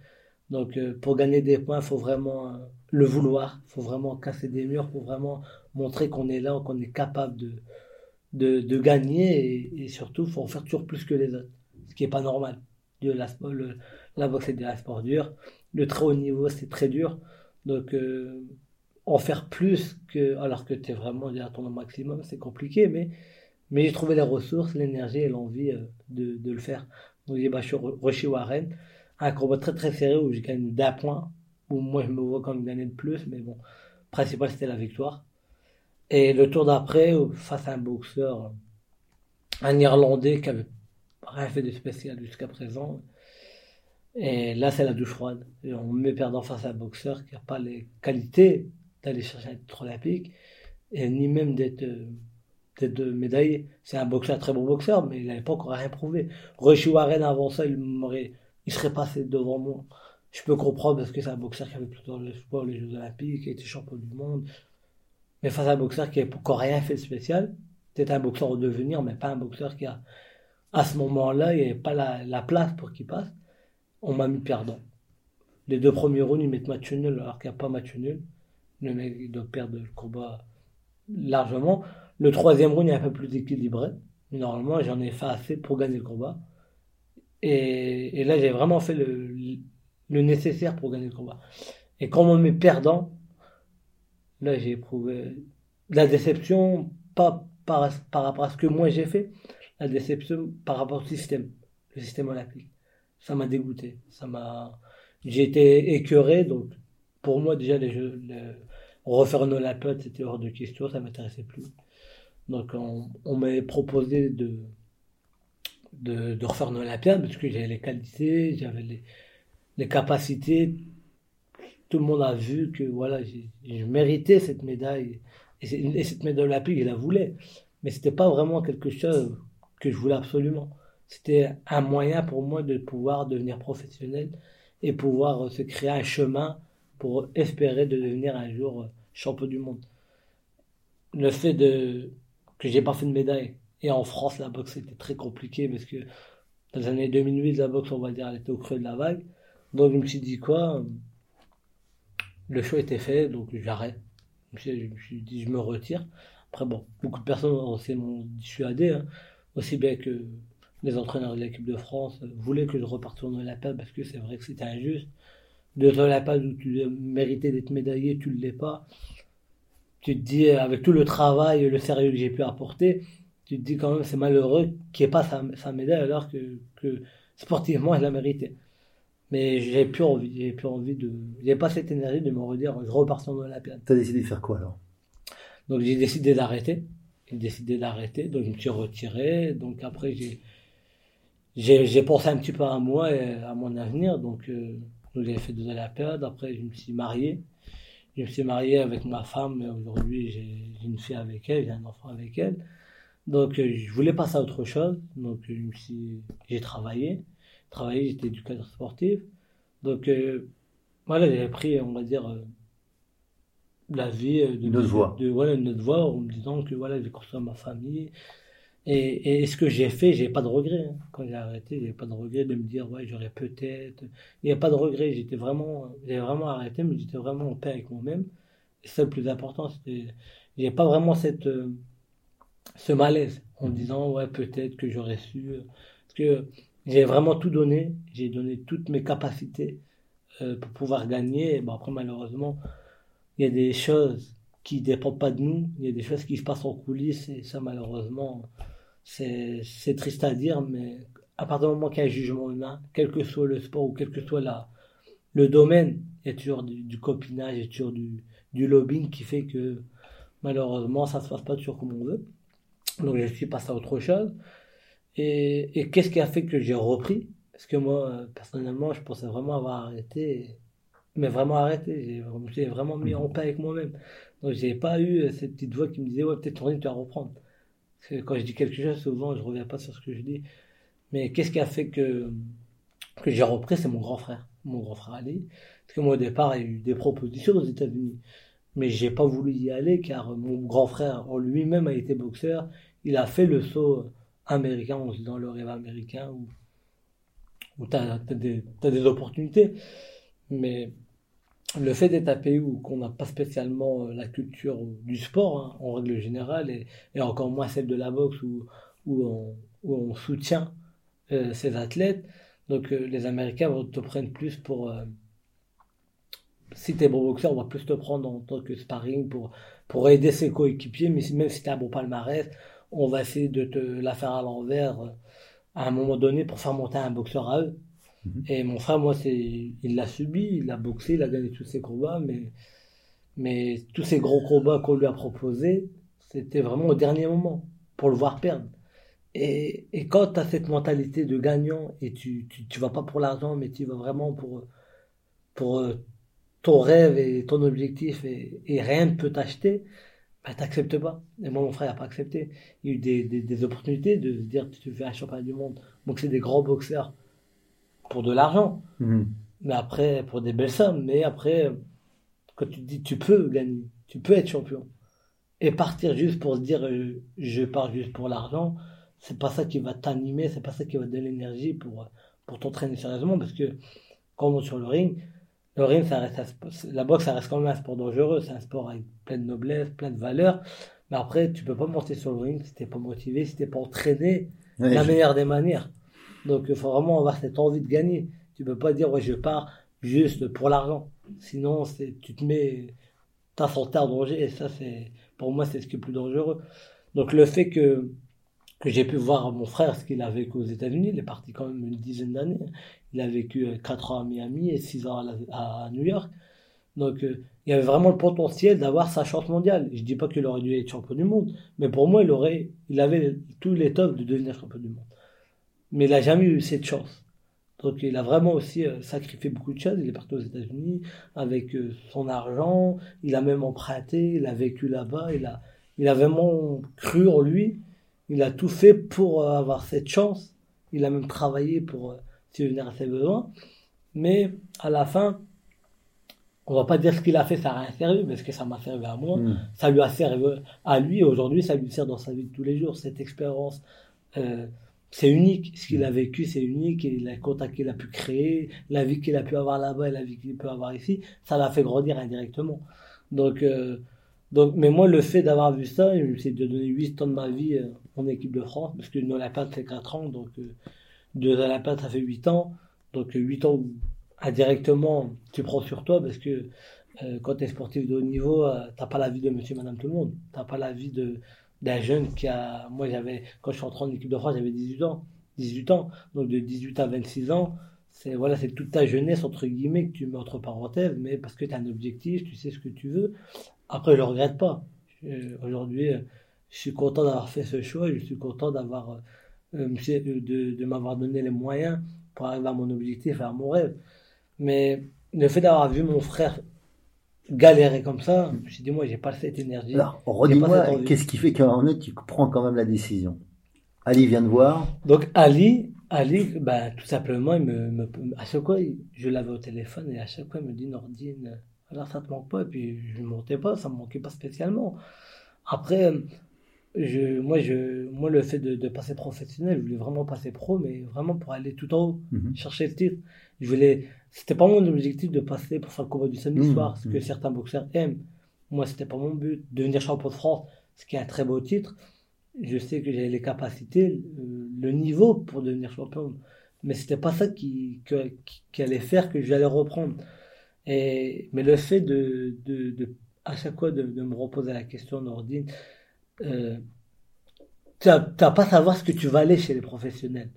Donc, euh, pour gagner des points, il faut vraiment euh, le vouloir. Il faut vraiment casser des murs pour vraiment montrer qu'on est là, qu'on est capable de, de, gagner. Et, surtout, il faut en faire toujours plus que les autres. Ce qui n'est pas normal. De la, la boxe, c'est de la sport dur. Le très haut niveau, c'est très dur. Donc, en faire plus que, alors que tu es vraiment à ton maximum, c'est compliqué, mais, mais j'ai trouvé les ressources, l'énergie et l'envie euh, de, de le faire. Donc j'ai battu Ro- Roshi Warren, un combat très très serré où j'ai gagné d'un point, où moi je me vois comme gagner de plus, mais bon, principal c'était la victoire. Et le tour d'après, face à un boxeur, un Irlandais qui avait rien fait de spécial jusqu'à présent, et là, c'est la douche froide. Et on me met perdant face à un boxeur qui n'a pas les qualités d'aller chercher un titre olympique, et ni même d'être d'être médaillé. C'est un boxeur, un très bon boxeur, mais il n'avait pas encore rien prouvé. Roshi Warren, avant ça, il serait passé devant moi. Je peux comprendre parce que c'est un boxeur qui avait plutôt l'espoir les Jeux Olympiques, qui était champion du monde. Mais face à un boxeur qui n'avait encore rien fait de spécial, c'était un boxeur au devenir, mais pas un boxeur qui a, à ce moment-là, il n'y avait pas la, la place pour qu'il passe. On m'a mis perdant. Les deux premiers rounds, ils mettent match nul alors qu'il n'y a pas match nul. Le mec, il doit perdre le combat largement. Le troisième round est un peu plus équilibré. Normalement, j'en ai fait assez pour gagner le combat. Et, là, j'ai vraiment fait le, nécessaire pour gagner le combat. Et quand on me met perdant, là, j'ai éprouvé la déception, pas par, rapport à ce que moi j'ai fait, la déception par rapport au système, le système olympique. Ça m'a dégoûté. Ça m'a, j'ai été écœuré, donc pour moi, déjà, les refaire une Olympiade, c'était hors de question, ça m'intéressait plus. Donc, on, on m'avait proposé de, de, refaire une Olympiade parce que j'avais les qualités, j'avais les, les capacités. Tout le monde a vu que voilà, je méritais cette médaille. Et, et cette médaille olympique, je la voulais. Mais c'était pas vraiment quelque chose que je voulais absolument. C'était un moyen pour moi de pouvoir devenir professionnel et pouvoir se créer un chemin pour espérer de devenir un jour champion du monde. Le fait de que j'ai pas fait de médaille et en France la boxe était très compliqué parce que dans les années 2008 la boxe on va dire elle était au creux de la vague. Donc je me suis dit quoi Le choix était fait donc j'arrête. Je me suis dit je me retire. Après bon, beaucoup de personnes m'ont dissuadé, hein, aussi bien que les entraîneurs de l'équipe de France voulaient que je reparte sur l'Olympiade parce que c'est vrai que c'était injuste. De l'Olympiade où tu méritais d'être médaillé, tu ne l'es pas. Tu te dis, avec tout le travail et le sérieux que j'ai pu apporter, tu te dis quand même c'est malheureux qu'il n'y ait pas sa, médaille alors que, que sportivement, je la méritais. Mais j'ai plus envie, j'ai plus envie de, j'ai pas cette énergie de me redire, je repars sur l'Olympiade. as décidé de faire quoi alors? Donc j'ai décidé d'arrêter. J'ai décidé d'arrêter, donc je me suis retiré. Donc après j'ai j'ai pensé un petit peu à moi et à mon avenir. Donc, euh, j'ai fait deux Olympiades. Après, je me suis marié. Je me suis marié avec ma femme. Aujourd'hui, j'ai une fille avec elle, j'ai un enfant avec elle. Donc, euh, je voulais passer à autre chose. Donc, j'ai travaillé. Travaillé, j'étais éducateur sportif. Donc, euh, voilà, j'ai pris, on va dire, euh, la vie de, notre voie. De, voilà, une autre voie en me disant que voilà, j'ai construit ma famille. Et, et, ce que j'ai fait, j'ai pas de regret. Hein. Quand j'ai arrêté, j'ai pas de regret de me dire, ouais, j'aurais peut-être. Il n'y a pas de regret. J'étais vraiment, j'ai vraiment arrêté, mais j'étais vraiment en paix avec moi-même. Et ça, le plus important, c'était, j'ai pas vraiment cette, euh, ce malaise en me disant, ouais, peut-être que j'aurais su. Euh, parce que j'ai vraiment tout donné. J'ai donné toutes mes capacités euh, pour pouvoir gagner. Et bon, après, malheureusement, il y a des choses qui dépendent pas de nous. Il y a des choses qui se passent en coulisses et ça, malheureusement, c'est triste à dire, mais à partir du moment qu'il y a un jugement humain, quel que soit le sport ou quel que soit la, le domaine, il y a toujours du, copinage, il y a toujours du, du, lobbying qui fait que malheureusement ça ne se passe pas toujours comme on veut. Donc je suis passé à autre chose. Et, et qu'est-ce qui a fait que j'ai repris? Parce que moi, personnellement, je pensais vraiment avoir arrêté, mais vraiment arrêté. J'ai vraiment mis en paix avec moi-même. Donc j'ai pas eu cette petite voix qui me disait, ouais, peut-être tu vas reprendre quand je dis quelque chose, souvent, je reviens pas sur ce que je dis. Mais qu'est-ce qui a fait que, que j'ai repris C'est mon grand frère, mon grand frère Ali. Parce que moi, au départ, il y a eu des propositions aux États-Unis. Mais j'ai pas voulu y aller car mon grand frère, en lui-même, a été boxeur. Il a fait le saut américain, on se dit dans le rêve américain, où, où tu as, as des opportunités. Mais le fait d'être où qu'on n'a pas spécialement euh, la culture du sport hein, en règle générale et, encore moins celle de la boxe où, où, on, soutient euh, ces athlètes. Donc euh, les Américains vont te prendre plus pour si tu es bon boxeur on va plus te prendre en tant que sparring pour, pour aider ses coéquipiers. Mais même si tu un bon palmarès on va essayer de te la faire à l'envers à un moment donné pour faire monter un boxeur à eux Mhm. Et mon frère, moi, il l'a subi, il a boxé, il a gagné tous ses combats, mais, mais tous ces gros combats qu'on lui a proposés, c'était vraiment au dernier moment, pour le voir perdre. Et, et quand tu as cette mentalité de gagnant et tu, tu, tu vas pas pour l'argent, mais tu vas vraiment pour, pour euh, ton rêve et ton objectif et, rien ne peut t'acheter, bah, t'acceptes pas. Et moi, mon frère n'a pas accepté. Il y a eu des, des, opportunités de se dire, tu fais un championnat du monde. C'est des grands boxeurs pour de l'argent. Mhm. Mais après, pour des belles sommes. Mais après, quand tu te dis, tu peux gagner, tu peux être champion. Et partir juste pour se dire, euh, je pars juste pour l'argent, c'est pas ça qui va t'animer, c'est pas ça qui va te donner l'énergie pour, pour t'entraîner sérieusement. Parce que quand on monte sur le ring, le ring, ça reste la boxe, ça reste quand même un sport dangereux. C'est un sport avec plein de noblesse, plein de valeur. Mais après, tu peux pas monter sur le ring si t'es pas motivé, si t'es pas entraîné de la meilleure des manières. Donc il faut vraiment avoir cette envie de gagner. Tu peux pas dire ouais je pars juste pour l'argent. Sinon tu te mets ta santé en danger et ça c'est pour moi c'est ce qui est plus dangereux. Donc le fait que j'ai pu voir mon frère ce qu'il a vécu aux États-Unis, il est parti quand même une dizaine d'années. Il a vécu 4 ans à Miami et 6 ans à, New York. Donc euh, il y avait vraiment le potentiel d'avoir sa chance mondiale. Je dis pas qu'il aurait dû être champion du monde, mais pour moi il aurait il avait tous les tops de devenir champion du monde mais il n'a jamais eu cette chance. Donc il a vraiment aussi euh, sacrifié beaucoup de choses. Il est parti aux États-Unis avec euh, son argent, il a même emprunté, il a vécu là-bas, il a, il a vraiment cru en lui, il a tout fait pour euh, avoir cette chance, il a même travaillé pour subvenir à ses besoins. Mais à la fin, on va pas dire ce qu'il a fait, ça n'a rien servi, parce que ça m'a servi à moi. Mm. Ça lui a servi à lui, aujourd'hui, ça lui sert dans sa vie de tous les jours. Cette expérience, euh, c'est unique. Ce qu'il a vécu, c'est unique. Et les contacts qu'il a pu créer, la vie qu'il a pu avoir là-bas et la vie qu'il peut avoir ici, ça l'a fait grandir indirectement. Donc, euh, donc, mais moi, le fait d'avoir vu ça, c'est de donner 8 ans de ma vie euh, en équipe de France, parce que une Olympiade, c'est 4 ans, donc euh, deux Olympiades, ça fait 8 ans. Donc, 8 ans où indirectement, tu prends sur toi, parce que euh, quand tu es sportif de haut niveau, euh, t'as pas la vie de monsieur, madame, tout le monde. T'as pas la vie de d'un jeune qui a. Moi, j'avais quand je suis entré en équipe de France, j'avais 18 ans. 18 ans. Donc, de 18 à 26 ans, c'est voilà, c'est toute ta jeunesse, entre guillemets, que tu mets entre parenthèses, mais parce que tu as un objectif, tu sais ce que tu veux. Après, je le regrette pas. Euh, Aujourd'hui, euh, je suis content d'avoir fait ce choix, je suis content d'avoir euh, monsieur- de, de m'avoir donné les moyens pour arriver à mon objectif, à mon rêve. Mais le fait d'avoir vu mon frère galérer comme ça, je me suis dit, moi, j'ai pas cette énergie. Alors, redis-moi, qu'est-ce qui fait qu'à un moment tu prends quand même la décision? Ali vient de voir. Donc Ali, Ali, bah, tout simplement, il me, me- à chaque fois, je l'avais au téléphone et à chaque fois, il me dit Nordine, alors ça te manque pas? Et puis je ne montais pas, ça me manquait pas spécialement. Après, je, moi, je, moi, le fait de, de passer professionnel, je voulais vraiment passer pro, mais vraiment pour aller tout en haut, Mhm. chercher le titre. Je voulais, c'était pas mon objectif de passer pour faire le combat du samedi Mhm, soir, ce que mhm. certains boxeurs aiment. Moi, c'était pas mon but. Devenir champion de France, ce qui est un très beau titre. Je sais que j'avais les capacités, euh, le niveau pour devenir champion. Mais c'était pas ça qui, que- qui, qui allait faire que j'allais reprendre. Et, mais le fait de, de, de à chaque fois de, de me reposer la question, Nordine, euh, tu n'as pas à savoir ce que tu vas aller chez les professionnels.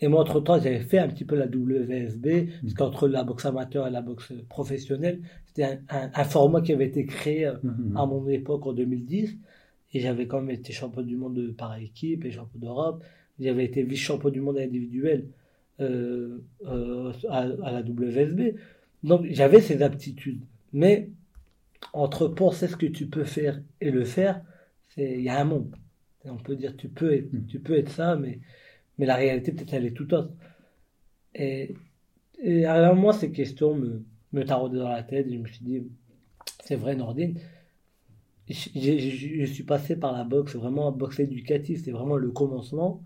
Et moi, entre-temps, j'avais fait un petit peu la WSB, parce qu'entre la boxe amateur et la boxe professionnelle, c'était un, un- un format qui avait été créé euh, Mhm. à mon époque en 2010. Et j'avais quand même été champion du monde de- par équipe et champion d'Europe. J'avais été vice-champion du monde individuel euh, euh, à, à la WSB. Donc j'avais ces aptitudes. Mais entre penser ce que tu peux faire et le faire, il y a un monde. Et on peut dire tu peux être, Mm. tu peux être ça, mais, mais la réalité peut-être elle est tout autre. Et, et à moi ces questions me, me taraudaient dans la tête et je me suis dit c'est vrai Nordine. Je suis passé par la boxe, vraiment boxe éducative, c'est vraiment le commencement.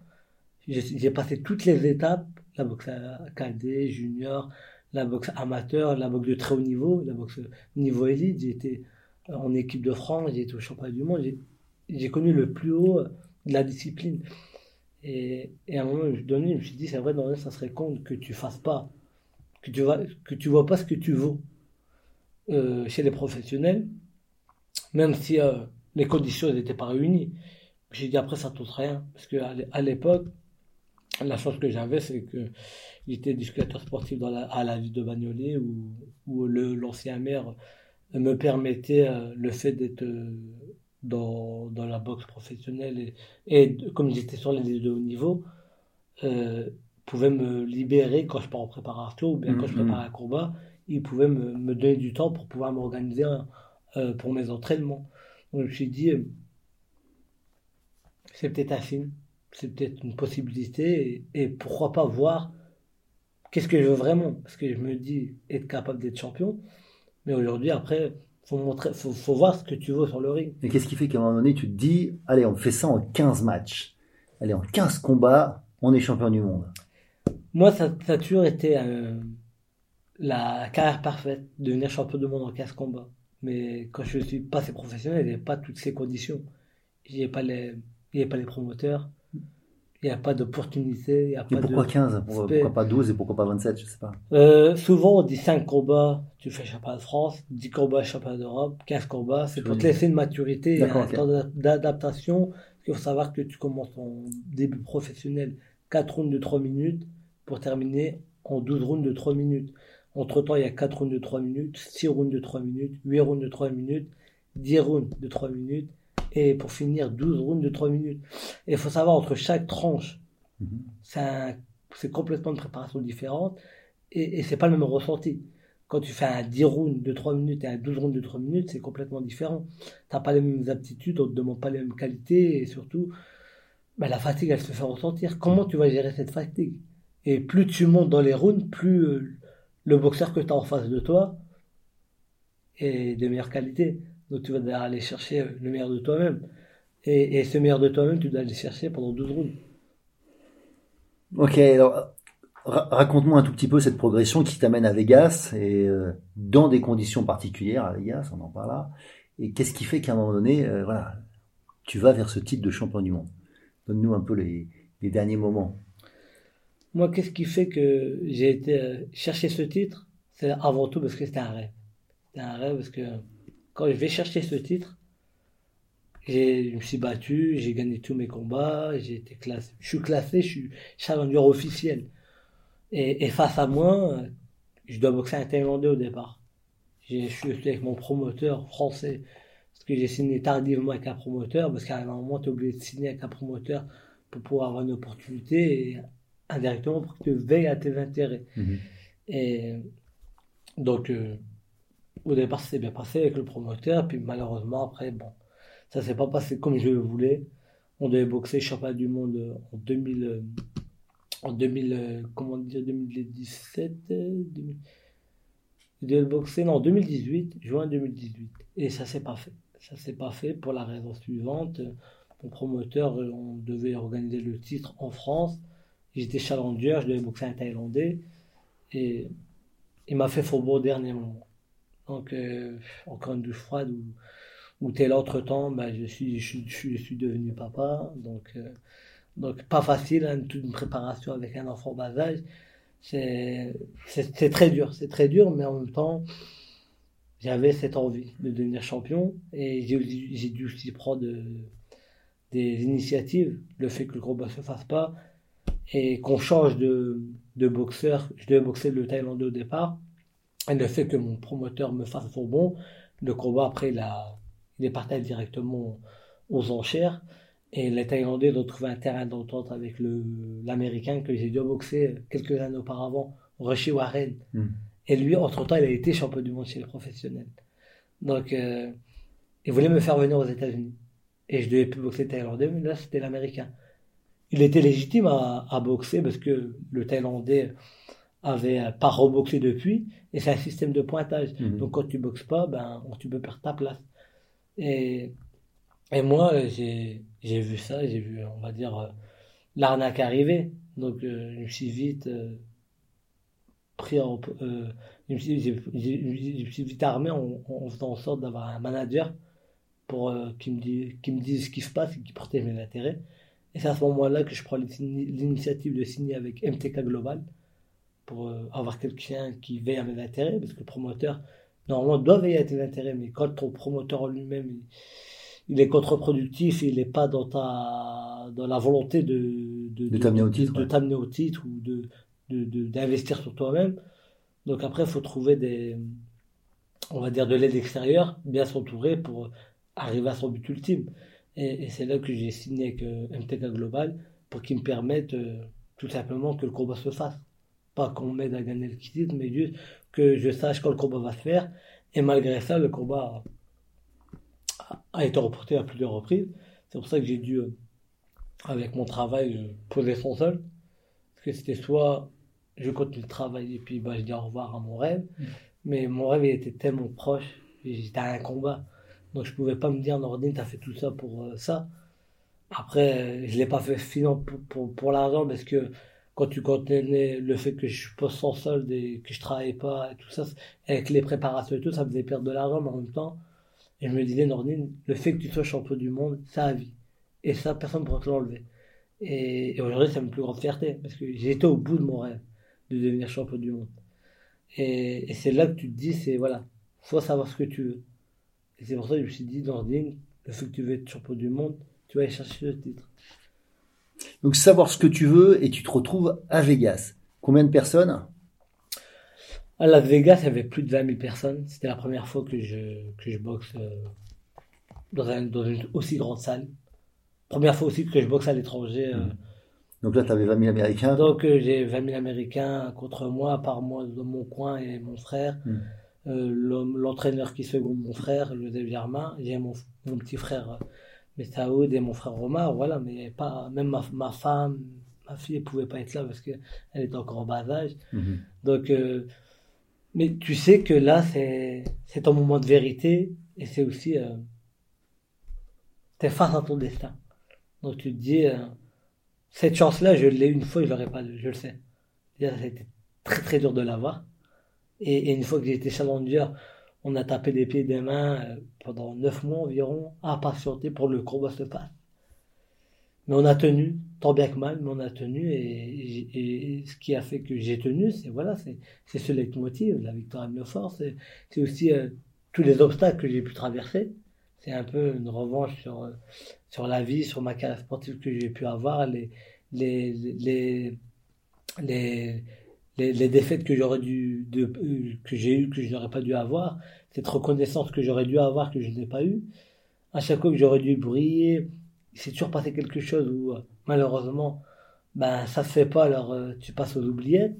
J'ai passé toutes les étapes, la boxe cadet, junior, la boxe amateur, la boxe de très haut niveau, la boxe niveau élite. J'ai été en équipe de France, j'ai été au championnat du monde, j'ai connu le plus haut de la discipline. Et, à un moment donné, je me suis dit, c'est vrai, dans ça serait con que tu fasses pas, que tu vois, que tu vois pas ce que tu vaux euh, chez les professionnels, même si euh, les conditions n'étaient pas réunies. J'ai dit après ça ne rien, parce que à l'é- à l'époque, la chance que j'avais, c'est que j'étais éducateur sportif à la ville de Bagnolet, où, l'ancien maire me permettait euh, le fait d'être dans, dans la boxe professionnelle et, comme j'étais sur les listes de haut niveau, euh, pouvait me libérer quand je pars en préparation ou bien quand je Mhm. prépare un combat, il pouvait me, me donner du temps pour pouvoir m'organiser euh, pour mes entraînements. Donc je me suis dit, euh, c'est peut-être un film, c'est peut-être une possibilité et, et pourquoi pas voir qu'est-ce que je veux vraiment parce que je me dis être capable d'être champion mais aujourd'hui après faut montrer faut, faut voir ce que tu veux sur le ring Et qu'est-ce qui fait qu'à un moment donné, tu te dis, allez, on fait ça en 15 matchs. Allez, en 15 combats, on est champion du monde. moi ça, ça a toujours été euh, la carrière parfaite devenir champion du monde en 15 combats mais quand je suis passé professionnel il n'y avait pas toutes ces conditions il n'y avait pas les il n'y avait pas les promoteurs il n'y a pas d'opportunité il n'y a pas pourquoi de 15 Pourquoi, pourquoi pas 12 et pourquoi pas 27 Je sais pas. Euh, souvent, on dit 5 combats, tu fais championnat de France, 10 combats, championnat d'Europe, 15 combats. C'est pour te laisser une maturité et un ok. temps d'a- d'adaptation. Il faut savoir que tu commences ton début professionnel 4 rounds de 3 minutes pour terminer en 12 rounds de 3 minutes. Entre temps, il y a 4 rounds de 3 minutes, 6 rounds de 3 minutes, 8 rounds de 3 minutes, 10 rounds de 3 minutes et pour finir 12 rounds de 3 minutes. Et il faut savoir entre chaque tranche, Mhm. c'est complètement une préparation différente et, et c'est pas le même ressenti. Quand tu fais un 10 rounds de 3 minutes et un 12 rounds de 3 minutes, c'est complètement différent. T'as pas les mêmes aptitudes, on te demande pas les mêmes qualités et surtout, bah, la fatigue, elle se fait ressentir. Comment tu vas gérer cette fatigue? Et plus tu montes dans les rounds, plus euh, le boxeur que tu as en face de toi est de meilleure qualité. Donc tu vas aller chercher le meilleur de toi-même. Et, ce meilleur de toi-même, tu dois aller chercher pendant 12 rounds. Ok, alors raconte-moi un tout petit peu cette progression qui t'amène à Vegas et euh, dans des conditions particulières à Vegas, on en parle là. Et qu'est-ce qui fait qu'à un moment donné, euh, voilà, tu vas vers ce titre de champion du monde? Donne-nous un peu les, derniers moments. Moi, qu'est-ce qui fait que j'ai été euh, chercher ce titre? C'est avant tout parce que c'était un rêve. C'était un rêve parce que quand je vais chercher ce titre, je me suis battu, j'ai gagné tous mes combats, j'ai été classé. Je suis classé, je suis challenger officiel. Et, face à moi, je dois boxer un Thaïlandais au départ. Je suis avec mon promoteur français, parce que j'ai signé tardivement avec un promoteur, parce qu'à un moment, tu es obligé de signer avec un promoteur pour pouvoir avoir une opportunité, et indirectement pour que tu veilles à tes intérêts. Mhm. Et donc, euh, au départ, ça s'est bien passé avec le promoteur, puis malheureusement, après, bon, ça s'est pas passé comme je le voulais. On devait boxer championnat du monde en 2000, en 2000, comment dire, 2017, 2000, je devais boxer, non, 2018, juin 2018. Et ça s'est pas fait. Ça s'est pas fait pour la raison suivante. Mon promoteur, on devait organiser le titre en France. J'étais challenger, je devais boxer un Thaïlandais. Et il m'a fait faux au dernier moment. Donc, encore une douche froide ou tel autre temps, ben, je, suis, devenu papa. Donc, euh, pas facile, hein, toute une préparation avec un enfant bas âge. C'est très dur, c'est très dur, mais en même temps, j'avais cette envie de devenir champion et j'ai dû aussi prendre des initiatives. Le fait que le combat se fasse pas et qu'on change de, de boxeur. Je devais boxer le Thaïlandais au départ. Et le fait que mon promoteur me fasse faux bon, le combat après, il est parti directement aux enchères. Et les Thaïlandais ont trouvé un terrain d'entente avec l'Américain que j'ai dû boxer quelques années auparavant, Rishi Warren. Hmm. Et lui, entre-temps, il a été champion du monde chez les professionnels. Donc, euh, il voulait me faire venir aux États-Unis. Et je devais plus boxer Thaïlandais, mais là, c'était l'Américain. Il était légitime à, boxer parce que le Thaïlandais avait pas reboxé depuis, et c'est un système de pointage. Hmm. Donc, quand tu boxes pas, ben, tu peux perdre ta place. Et, et moi, j'ai vu ça, j'ai vu, on va dire, euh, l'arnaque arriver. Donc, euh, je me suis vite euh, pris en. je, me suis, vite armé en, faisant en sorte d'avoir un manager pour qui, me dit, qui me dise ce qui se passe et qui protège mes intérêts. Et c'est à ce moment-là que je prends l'initiative de signer avec MTK Global pour avoir quelqu'un qui veille à mes intérêts, parce que le promoteur, Normalement, doit veiller à tes intérêts, mais quand ton promoteur en lui-même, il, est contre-productif, il n'est pas dans, ta, dans la volonté de, de, t'amener au titre, de, t'amener au titre ou de, d'investir sur toi-même. Donc après, il faut trouver des, on va dire, de l'aide extérieure, bien s'entourer pour arriver à son but ultime. Et, c'est là que j'ai signé avec euh, MTK Global pour qu'il me permette euh, tout simplement que le combat se fasse. Pas qu'on m'aide à gagner le titre, mais juste que je sache quand le combat va se faire. Et malgré ça, le combat a, été reporté à plusieurs reprises. C'est pour ça que j'ai dû, euh, avec mon travail, euh, poser son sol. Parce que c'était soit je continue de travailler et puis bah, je dis au revoir à mon rêve. Mm. Mais mon rêve il était tellement proche. J'étais à un combat. Donc je pouvais pas me dire, Nordine, as fait tout ça pour euh, ça. Après, je l'ai pas fait sinon pour, pour, pour l'argent parce que quand tu connais le fait que je pose sans solde et que je travaille pas et tout ça, avec les préparations et tout, ça me faisait perdre de l'argent, mais en même temps, et je me disais, Nordine, le fait que tu sois champion du monde, ça a vie. Et ça, personne ne pourra te l'enlever. Et, aujourd'hui, c'est ma plus grande fierté, parce que j'étais au bout de mon rêve de devenir champion du monde. Et, c'est là que tu te dis, c'est voilà, faut savoir ce que tu veux. Et c'est pour ça que je me suis dit, Nordine, le fait que tu veux être champion du monde, tu vas aller chercher le titre. Donc savoir ce que tu veux et tu te retrouves à Vegas. Combien de personnes? À Las Vegas, il y avait plus de 20 000 personnes. C'était la première fois que je, que je boxe euh, dans, une aussi grande salle. Première fois aussi que je boxe à l'étranger. Euh. Mmh. Donc là, tu avais 20 000 Américains Donc euh, j'ai 20 000 Américains contre moi, par moi, dans mon coin et mon frère. Mmh. L'entraîneur qui seconde mon frère, Joseph Germain. J'ai mon, mon, petit frère mais Saoud et mon frère Omar, voilà, mais pas, même ma, ma femme, ma fille, ne pouvait pas être là parce qu'elle était encore en bas âge. Mhm. Donc, euh, Mais tu sais que là, c'est ton moment de vérité et c'est aussi euh, t'es face à ton destin. Donc tu te dis euh, cette chance-là, je l'ai une fois, je l'aurais pas, je le sais. Été très très dur de l'avoir. Et, et, une fois que j'ai été challenger, on a tapé des pieds des mains euh, pendant neuf mois environ à patienter pour le combat se passe. Mais on a tenu, tant bien que mal, mais on a tenu. Et, ce qui a fait que j'ai tenu, c'est voilà, c'est ce leitmotiv, la victoire à Miofort. C'est aussi euh, tous les obstacles que j'ai pu traverser. C'est un peu une revanche sur, euh, la vie, sur ma carrière sportive que j'ai pu avoir, les, les, défaites que j'aurais dû, de, que j'ai eues, que je n'aurais pas dû avoir, cette reconnaissance que j'aurais dû avoir, que je n'ai pas eu. À chaque fois que j'aurais dû briller, il s'est toujours passé quelque chose où, euh, malheureusement, ben, ça se fait pas, alors euh, tu passes aux oubliettes.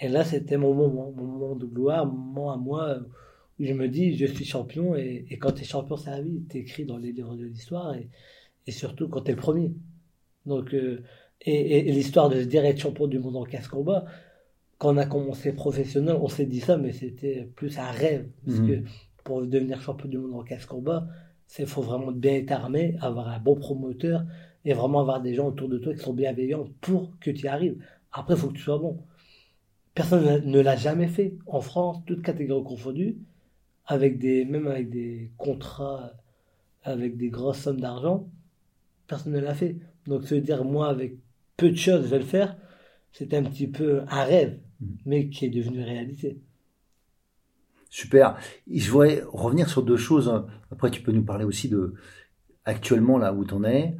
Et là, c'était mon moment, mon moment de gloire, mon moment à moi, où je me dis, je suis champion, et, quand tu es champion, c'est la vie, tu écrit dans les livres de l'histoire, et, surtout quand tu es le premier. Donc, euh, et, et, l'histoire de se dire être champion du monde en casse-combat, quand on a commencé professionnel, on s'est dit ça, mais c'était plus un rêve. Parce mhm. que pour devenir champion du monde en casse-combat, il faut vraiment bien être armé, avoir un bon promoteur et vraiment avoir des gens autour de toi qui sont bienveillants pour que tu y arrives. Après, il faut que tu sois bon. Personne ne l'a jamais fait. En France, toutes catégories confondues, avec des, même avec des contrats, avec des grosses sommes d'argent, personne ne l'a fait. Donc se dire, moi, avec peu de choses, je vais le faire, c'était un petit peu un rêve. Mais qui est devenu réalité. Super. Je voudrais revenir sur deux choses. Après, tu peux nous parler aussi de actuellement là où tu en es,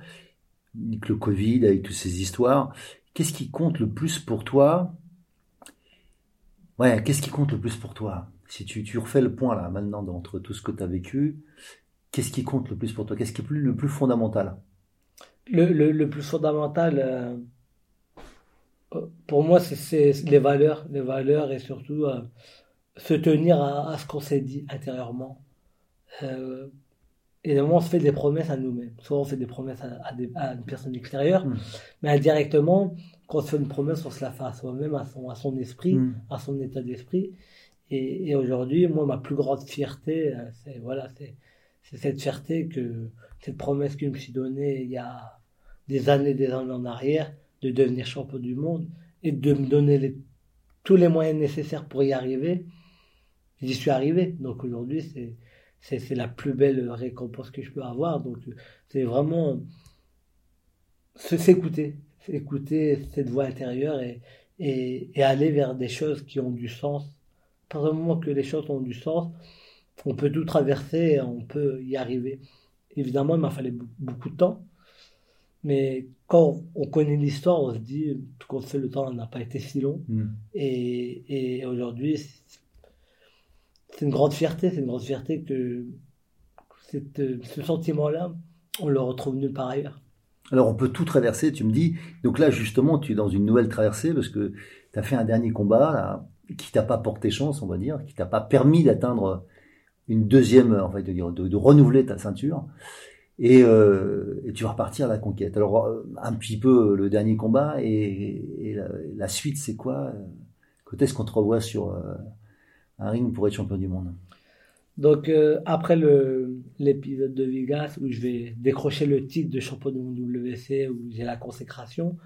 avec le Covid, avec toutes ces histoires. Qu'est-ce qui compte le plus pour toi? Ouais, qu'est-ce qui compte le plus pour toi? Si tu, tu refais le point là maintenant entre tout ce que tu as vécu, qu'est-ce qui compte le plus pour toi? Qu'est-ce qui est le plus fondamental? Le, le, plus fondamental, euh, pour moi, c'est les valeurs, les valeurs et surtout euh, se tenir à, ce qu'on s'est dit intérieurement. Euh, et on se fait des promesses à nous-mêmes. Soit on fait des promesses à, une personne extérieure, mm. mais indirectement, quand on se fait une promesse, on se la fait à soi-même, à son, à son esprit, mm. à son état d'esprit. Et, aujourd'hui, moi, ma plus grande fierté, euh, c'est voilà, c'est cette fierté que cette promesse que je me suis donnée il y a des années, des années en arrière, de devenir champion du monde et de me donner tous les moyens nécessaires pour y arriver j'y suis arrivé. Donc aujourd'hui, c'est, c'est, la plus belle récompense que je peux avoir. Donc c'est vraiment s'écouter, écouter cette voix intérieure et, et, aller vers des choses qui ont du sens. Par le moment que les choses ont du sens, on peut tout traverser, on peut y arriver. Évidemment, il m'a fallu beaucoup de temps. Mais quand on connaît l'histoire, on se dit, tout compte fait, le temps n'a pas été si long. Mm. Et, et aujourd'hui, c'est une grande fierté, c'est une grande fierté que ce sentiment-là, on le retrouve nulle part ailleurs. Alors on peut tout traverser, tu me dis. Donc là justement, tu es dans une nouvelle traversée parce que tu as fait un dernier combat là, qui t'a pas porté chance, on va dire, qui t'a pas permis d'atteindre une deuxième, en fait, de, de, renouveler ta ceinture. Euh, et, tu vas repartir à la conquête. Alors euh, un petit peu le dernier combat et, la, suite, c'est quoi Quand est-ce qu'on te revoit sur euh, un ring pour être champion du monde? Donc euh, après l'épisode de Vegas où je vais décrocher le titre de champion du monde WC où j'ai la consécration,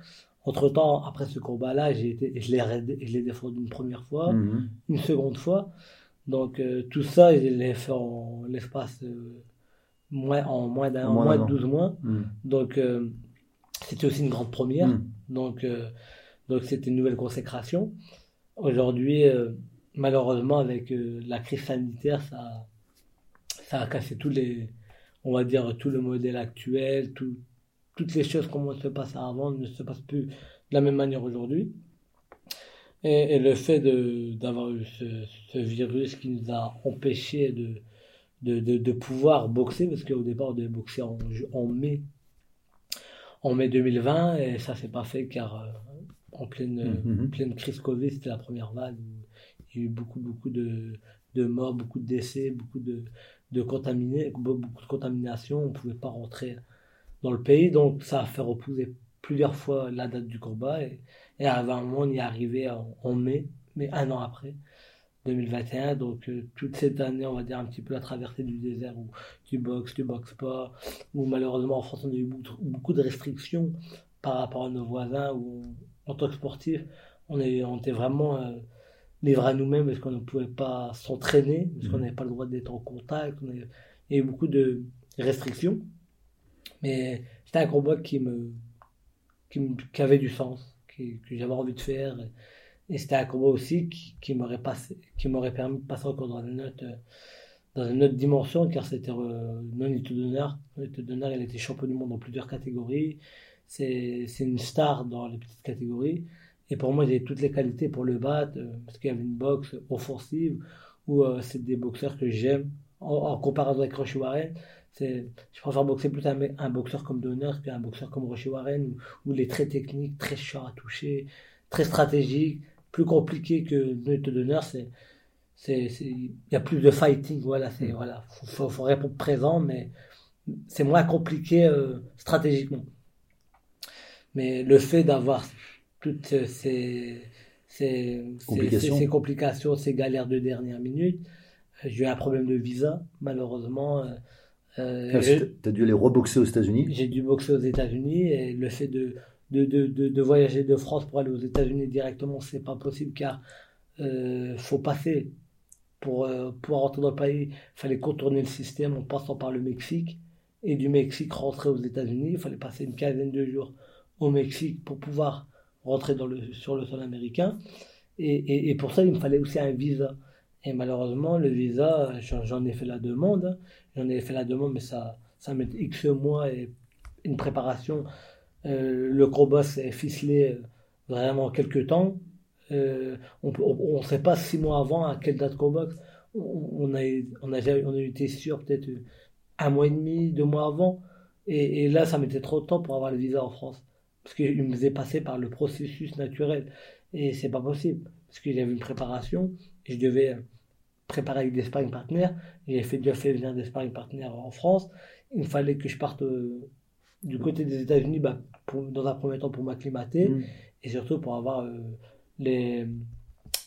entre temps après ce combat-là j'ai été je l'ai défendu une première fois, mhm. une seconde fois. Donc euh, tout ça je l'ai fait en l'espace euh, moins en moins d'un moins, de 12 mois. Mhm. Donc c'était aussi une grande première. Mhm. Donc donc c'était une nouvelle consécration. Aujourd'hui malheureusement, avec euh, la crise sanitaire, ça, ça a cassé tous les, on va dire, tout le modèle actuel, tout, toutes les choses comme se passaient avant ne se passent plus de la même manière aujourd'hui. Et, le fait d'avoir eu ce, virus qui nous a empêchés de, de, de, pouvoir boxer, parce qu'au départ on devait boxer en, en, mai, en mai 2020, et ça s'est pas fait car euh, en pleine, mm-hmm. pleine crise Covid, c'était la première vague il y a eu beaucoup, beaucoup de, de morts, beaucoup de décès, beaucoup de, de contaminés, beaucoup de contamination. On ne pouvait pas rentrer dans le pays. Donc, ça a fait repousser plusieurs fois la date du combat. Et, et à un moment, on y est arrivé en, mai, mais un an après. 2021. Donc euh, toute cette année, on va dire un petit peu la traversée du désert où tu boxes, tu boxes pas, où malheureusement en France on a eu beaucoup, de restrictions par rapport à nos voisins, où en tant que sportif, on, est, on était vraiment euh, livré à nous-mêmes parce qu'on ne pouvait pas s'entraîner, parce qu'on mmh. n'avait pas le droit d'être en contact, il y a eu beaucoup de restrictions. Mais c'était un combat qui me, qui, avait du sens, que j'avais envie de faire. Et c'était un combat aussi qui, m'aurait permis de passer encore dans une autre, dans une autre dimension, car c'était euh, non d'honneur. d'honneur, il était champion du monde dans plusieurs catégories. C'est, une star dans les petites catégories. Et pour moi, il avait toutes les qualités pour le battre, euh, parce qu'il y avait une boxe offensive, où euh, c'est des boxeurs que j'aime. En, comparaison avec Roche Warren, je préfère boxer plus un, boxeur comme D'honneur qu'un boxeur comme Roche Warren, où, il est très technique, très chaud à toucher, très stratégique plus compliqué que de d'honneur, c'est il y a plus de fighting voilà c'est mm. voilà faut, faut, répondre présent mais c'est moins compliqué euh, stratégiquement mais le fait d'avoir toutes ces ces, complications. Ces, complications ces galères de dernière minute euh, j'ai eu un problème de visa malheureusement euh, euh tu as dû aller reboxer aux États-Unis j'ai dû boxer aux États-Unis et le fait de de, de, de, voyager de France pour aller aux États-Unis directement, c'est pas possible car euh, faut passer pour euh, pouvoir rentrer dans le pays. Il fallait contourner le système en passant par le Mexique et du Mexique rentrer aux États-Unis. Il fallait passer une quinzaine de jours au Mexique pour pouvoir rentrer sur le sol américain. Et, et, et, pour ça, il me fallait aussi un visa. Et malheureusement, le visa, j'en ai fait la demande. J'en ai fait la demande, mais ça, ça met X mois et une préparation euh, le combat s'est ficelé euh, vraiment quelques temps. Euh, on ne sait pas six mois avant à quelle date combat. On, a, on, a, été sûr peut-être un mois et demi, deux mois avant. Et, là, ça mettait trop de temps pour avoir le visa en France. Parce qu'il me faisait passer par le processus naturel. Et c'est pas possible. Parce qu'il y avait une préparation. Je devais préparer avec des sparring. J'ai fait, déjà fait venir des sparring partners en France. Il fallait que je parte du côté des États-Unis, bah, dans un premier temps pour m'acclimater mm. et surtout pour avoir euh, les,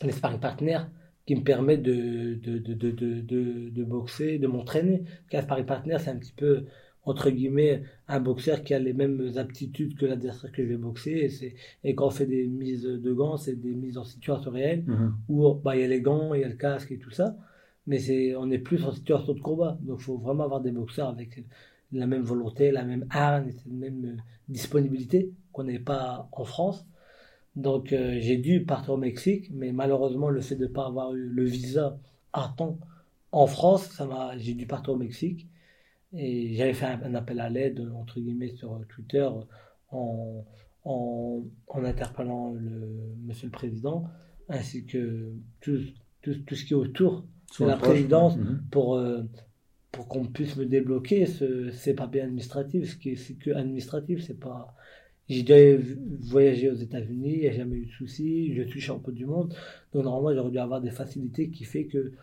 les sparring partners qui me permettent de, de, de, de, de boxer, de m'entraîner. Car sparring partner, c'est un petit peu, entre guillemets, un boxeur qui a les mêmes aptitudes que l'adversaire que je vais boxer. Et, et quand on fait des mises de gants, c'est des mises en situation réelle mm-hmm. où bah, il y a les gants, il y a le casque et tout ça. Mais c'est, on est plus en situation de combat. Donc il faut vraiment avoir des boxeurs avec la même volonté, la même hargne, la même euh, disponibilité qu'on n'avait pas en France. Donc euh, j'ai dû partir au Mexique, mais malheureusement le fait de ne pas avoir eu le visa à temps en France, ça m'a, j'ai dû partir au Mexique. Et j'avais fait un, appel à l'aide, entre guillemets, sur Twitter en, en, en, interpellant le monsieur le président, ainsi que tout, tout, tout ce qui est autour de la présidence mhm. pour, euh, pour qu'on puisse me débloquer ce, ces papiers administratifs. Ce qui c'est que administratif, c'est pas. J'ai déjà voyagé aux États-Unis, il n'y a jamais eu de soucis, je suis champion du monde. Donc normalement, j'aurais dû avoir des facilités qui fait que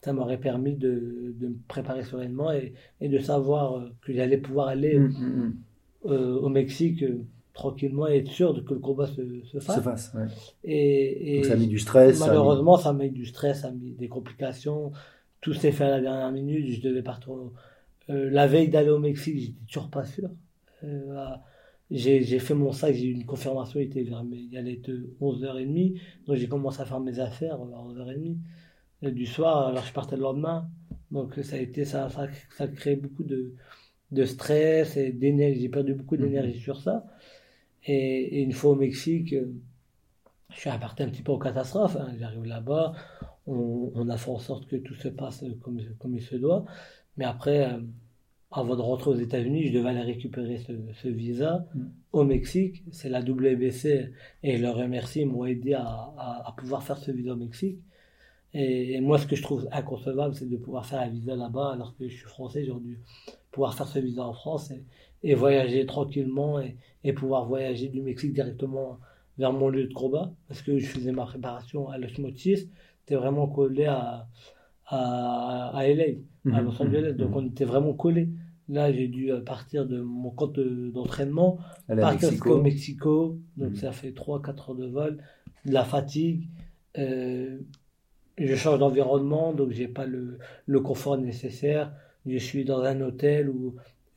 ça m'aurait permis de, de, me préparer sereinement et, et de savoir euh, que j'allais pouvoir aller mmh, mmh, mmh. Euh, au Mexique euh, tranquillement et être sûr de que le combat se, se fasse. Se fasse ouais. et, et, ça a mis du stress. Malheureusement, ça a mis du stress, ça a mis des complications tout s'est fait à la dernière minute. Je devais partir. Euh, la veille d'aller au Mexique, j'étais toujours pas sûr. Euh, j'ai fait mon sac, j'ai eu une confirmation, il, était vers, il allait être 11h30. Donc j'ai commencé à faire mes affaires à 11h30 euh, du soir. Alors je partais le lendemain. Donc ça a été ça, ça, ça a créé beaucoup de, de stress et d'énergie. J'ai perdu beaucoup d'énergie mhm. sur ça. Et, une fois au Mexique, je suis reparti un petit peu aux catastrophes. Hein. J'arrive là-bas, on, a fait en sorte que tout se passe comme, comme il se doit. Mais après, euh, avant de rentrer aux États-Unis, je devais aller récupérer ce, visa mm. au Mexique. C'est la WBC et je leur remercie, ils m'ont aidé à, à, pouvoir faire ce visa au Mexique. Et, moi, ce que je trouve inconcevable, c'est de pouvoir faire un visa là-bas alors que je suis français. J'aurais dû pouvoir faire ce visa en France et, et voyager tranquillement et, et, pouvoir voyager du Mexique directement vers mon lieu de combat parce que je faisais ma préparation à Los Mochis c'était vraiment collé à, à, à LA, à mhm. Los Angeles. Donc mhm. on était vraiment collé Là, j'ai dû euh, partir de mon compte d'entraînement, partir au Mexico. Donc mhm. ça fait 3-4 heures de vol, de la fatigue. Euh, je change d'environnement, donc j'ai pas le, le confort nécessaire. Je suis dans un hôtel où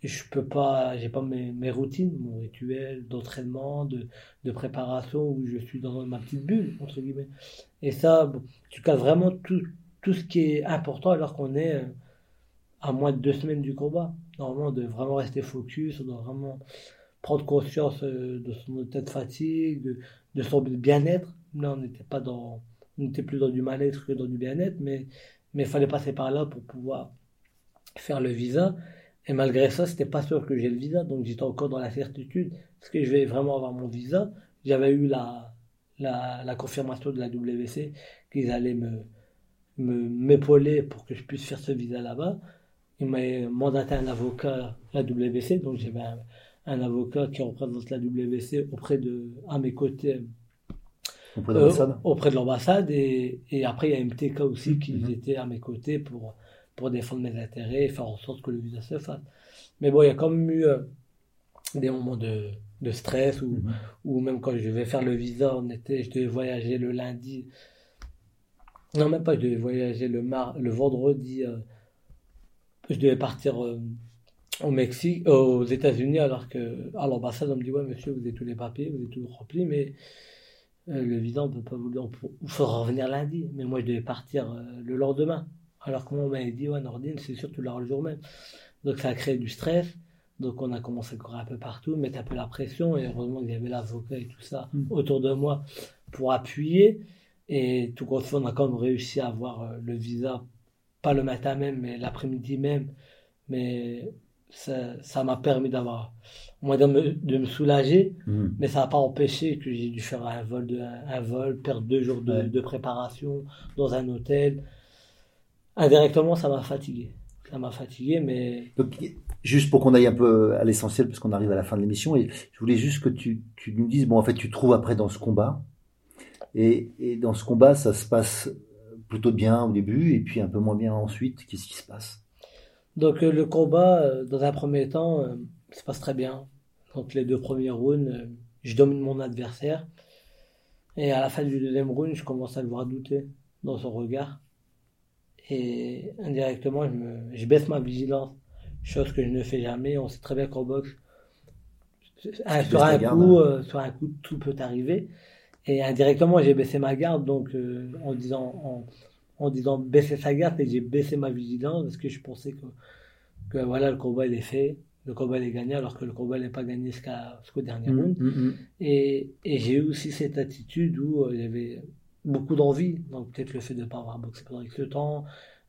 je peux pas, j'ai pas mes, mes, routines, mon rituel d'entraînement, de, de, préparation, où je suis dans ma petite bulle, entre guillemets. Et ça, tu casses vraiment tout, tout ce qui est important alors qu'on est euh, à moins de deux semaines du combat. Normalement, de vraiment rester focus, on doit vraiment prendre conscience euh, de son état de fatigue, de, de son bien-être. Là, on n'était pas dans, on n'était plus dans du mal-être que dans du bien-être, mais mais il fallait passer par là pour pouvoir faire le visa. Et malgré ça, c'était pas sûr que j'ai le visa, donc j'étais encore dans la certitude. Est-ce que je vais vraiment avoir mon visa? J'avais eu la, la, la, confirmation de la WC qu'ils allaient me m'épauler pour que je puisse faire ce visa là-bas. Ils m'ont mandaté un avocat la WC, donc j'avais un, avocat qui représente la WC auprès de, à mes côtés. Auprès de l'ambassade euh, Auprès de l'ambassade. Et, et, après, il y a MTK aussi qui mm-hmm. était à mes côtés pour pour défendre mes intérêts et faire en sorte que le visa se fasse. Mais bon, il y a quand même eu euh, des moments de, de stress ou, mhm. ou même quand je devais faire le visa, on était, je devais voyager le lundi. Non, même pas, je devais voyager le, mar le vendredi. Euh, je devais partir euh, au Mexique, aux États-Unis, alors que à l'ambassade, on me dit Ouais, monsieur, vous avez tous les papiers, vous êtes tout rempli, mais le visa, on peut pas vous le. Il faudra revenir lundi. Mais moi, je devais partir le lendemain. Alors que moi, on m'avait dit, ouais, Nordine, c'est sûr, tu l'auras le jour même. Donc ça a créé du stress. Donc on a commencé à courir un peu partout, mettre un peu la pression. Et heureusement qu'il y avait l'avocat et tout ça mm. autour de moi pour appuyer. Et tout compte fait, on a quand même réussi à avoir euh, le visa, pas le matin même, mais l'après-midi même. Mais ça m'a permis d'avoir, on va dire, de me soulager, mm. mais ça n'a pas empêché que j'ai dû faire un vol, de, un, vol perdre deux jours de, de, préparation dans un hôtel, indirectement, ça m'a fatigué. Ça m'a fatigué, mais. Donc, juste pour qu'on aille un peu à l'essentiel, parce qu'on arrive à la fin de l'émission, et je voulais juste que tu, nous dises, bon, en fait, tu trouves après dans ce combat, et, dans ce combat, ça se passe plutôt bien au début, et puis un peu moins bien ensuite. Qu'est-ce qui se passe? Donc, euh, le combat, euh, dans un premier temps, euh, se passe très bien. Donc, les deux premiers rounds, je domine mon adversaire. Et à la fin du deuxième round, je commence à le voir douter dans son regard et indirectement, je, me, je baisse ma vigilance, chose que je ne fais jamais. On sait très bien qu'en boxe, sur un, coup, hein. euh, sur un coup, tout peut arriver. Et indirectement, j'ai baissé ma garde, donc euh, en disant en, en, disant baisser sa garde, et j'ai baissé ma vigilance parce que je pensais que, que voilà, le combat il est fait, le combat il est gagné, alors que le combat n'est pas gagné jusqu'au dernier mmh, round. Mmh. Et, et j'ai eu aussi cette attitude où euh, il y avait beaucoup d'envie. Donc peut-être le fait de ne pas avoir boxé pendant X temps,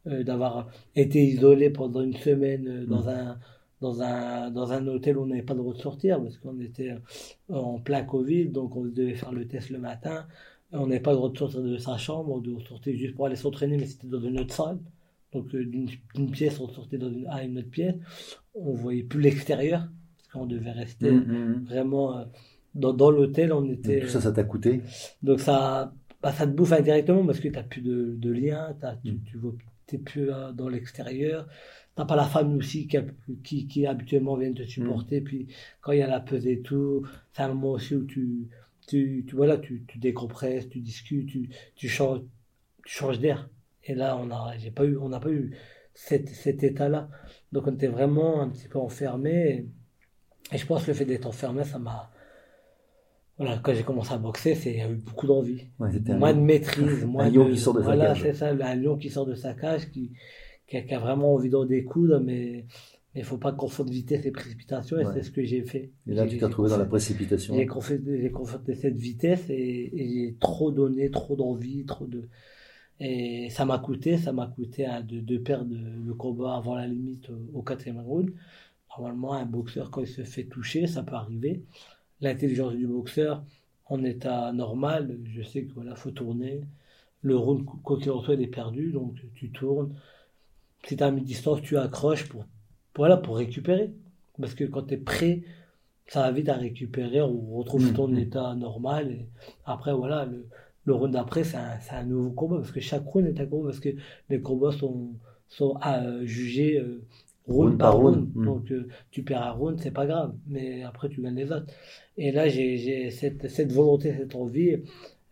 d'avoir été isolé pendant une semaine euh, dans, mm. un, dans, un, dans un hôtel où on n'avait pas le droit de sortir parce qu'on était euh, en plein Covid, donc on devait faire le test le matin. On n'avait pas le droit de sortir de sa chambre, on devait sortir juste pour aller s'entraîner, mais c'était dans une autre salle. Donc d'une pièce, on sortait dans une, à une autre pièce. On voyait plus l'extérieur, parce qu'on devait rester mm, mm, vraiment dans, dans l'hôtel. On était. tout ça, ça t'a coûté? Donc ça, bah, ça te bouffe indirectement parce que tu n'as plus de, de lien, tu, mm. Tu plus dans l'extérieur. Tu n'as pas la famille aussi qui, qui, qui, habituellement vient te supporter. Mm. Puis quand il y a la pesée et tout, c'est un moment aussi où tu, tu, tu, voilà, tu, tu décompresses, tu discutes, tu, tu changes, tu changes d'air. Et là, on n'a pas eu, on n'a pas eu cet, cet état-là. Donc on était vraiment un petit peu enfermé. Et je pense que le fait d'être enfermé, ça m'a voilà, quand j'ai commencé à boxer, c'est il y a eu beaucoup d'envie, moins de maîtrise, moins un lion qui sort de voilà, c'est ça, un lion qui sort de sa cage, qui, qui, a, vraiment envie d'en découdre, mais il faut pas confondre vitesse et précipitation, et c'est ce que j'ai fait. Et là, tu t'es retrouvé dans la précipitation. J'ai confronté cette vitesse et, j'ai trop donné, trop d'envie, trop de. Et ça m'a coûté, ça m'a coûté de, de, perdre le combat avant la limite au, au quatrième round. Normalement, un boxeur, quand il se fait toucher, ça peut arriver l'intelligence du boxeur en état normal, je sais qu'il voilà, faut tourner. Le round, quoi qu'il en soit, il est perdu, donc tu tournes. Si tu à mi-distance, tu accroches pour, voilà, pour récupérer. Parce que quand tu es prêt, ça va vite à récupérer, on retrouve mmh, ton mmh. état normal. Et après, voilà, le, le round d'après, c'est un, un, nouveau combat, parce que chaque round est un combat, parce que les combats sont, sont euh, jugés euh, round par round. Donc euh, tu perds un round, c'est pas grave, mais après tu gagnes les autres. Et là, j'ai cette, cette volonté, cette envie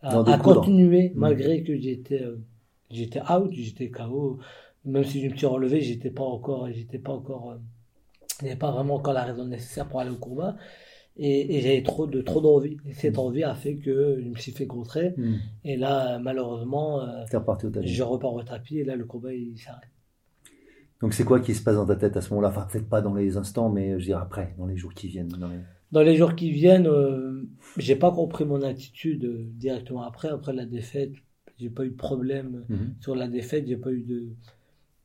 à, continuer, hmm. malgré que j'étais euh, j'étais out, j'étais KO. Même si je me suis relevé, j'étais pas encore, j'étais pas encore, euh, pas vraiment encore la raison nécessaire pour aller au combat. Et, j'avais trop de trop d'envie. Et cette envie a fait que je me suis fait contrer. Hmm. Et là, malheureusement, euh, je repars au tapis et là, le combat il s'arrête. Donc c'est quoi qui se passe dans ta tête à ce moment-là? Enfin, peut-être pas dans les instants, mais je dirais après, dans les jours qui viennent. Dans les, jours qui viennent, euh, j'ai pas compris mon attitude euh, directement après. Après la défaite, j'ai pas eu de problème mhm. sur la défaite. J'ai pas eu de,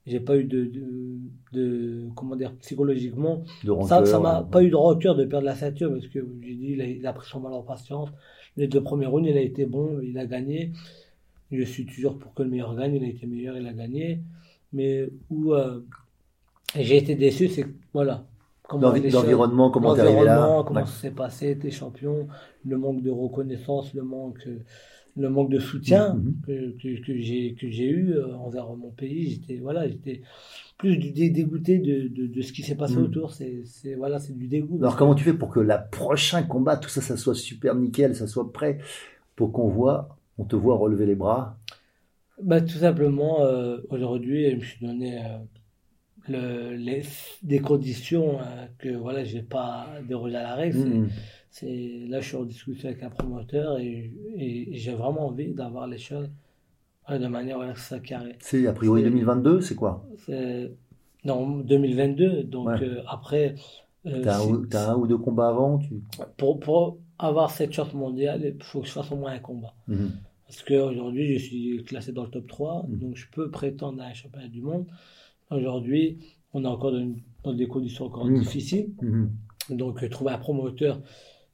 j'ai pas eu de, de, comment dire, psychologiquement. ça, ça m'a pas eu de rancœur de perdre la ceinture parce que j'ai dit, il a, pris son mal en patience. Les deux premiers rounds, il a été bon, il a gagné. Je suis toujours pour que le meilleur gagne. Il a été meilleur, il a gagné mais où euh, j'ai été déçu, c'est voilà. L'environnement, comment t'es arrivé là Comment ça s'est passé, tes champions, le manque de reconnaissance, le manque, le manque de soutien mm-hmm. que, que, que j'ai que j'ai eu euh, envers mon pays. J'étais voilà, j'étais plus dégoûté de, de, de, ce qui s'est passé mm. autour. C'est voilà, c'est du dégoût. Alors comment tu fais pour que la prochain combat, tout ça, ça soit super nickel, ça soit prêt pour qu'on voit, on te voit relever les bras bah, Tout simplement, euh, aujourd'hui, je me suis donné euh, le, les, des conditions euh, que voilà, je n'ai pas dérogé à la règle. Mmh. C'est, là, je suis en discussion avec un promoteur et, et, j'ai vraiment envie d'avoir les choses de manière voilà, ça carré. C'est a priori 2022, c'est quoi? C'est, Non, 2022. Donc après. T'as un, ou deux combats avant tu... pour, pour avoir cette chance mondiale, il faut que je fasse au moins un combat. Mmh. Parce qu'aujourd'hui, je suis classé dans le top 3, mhm. donc je peux prétendre à un championnat du monde. Aujourd'hui, on est encore dans, des conditions encore mhm. difficiles. Mhm. Donc, trouver un promoteur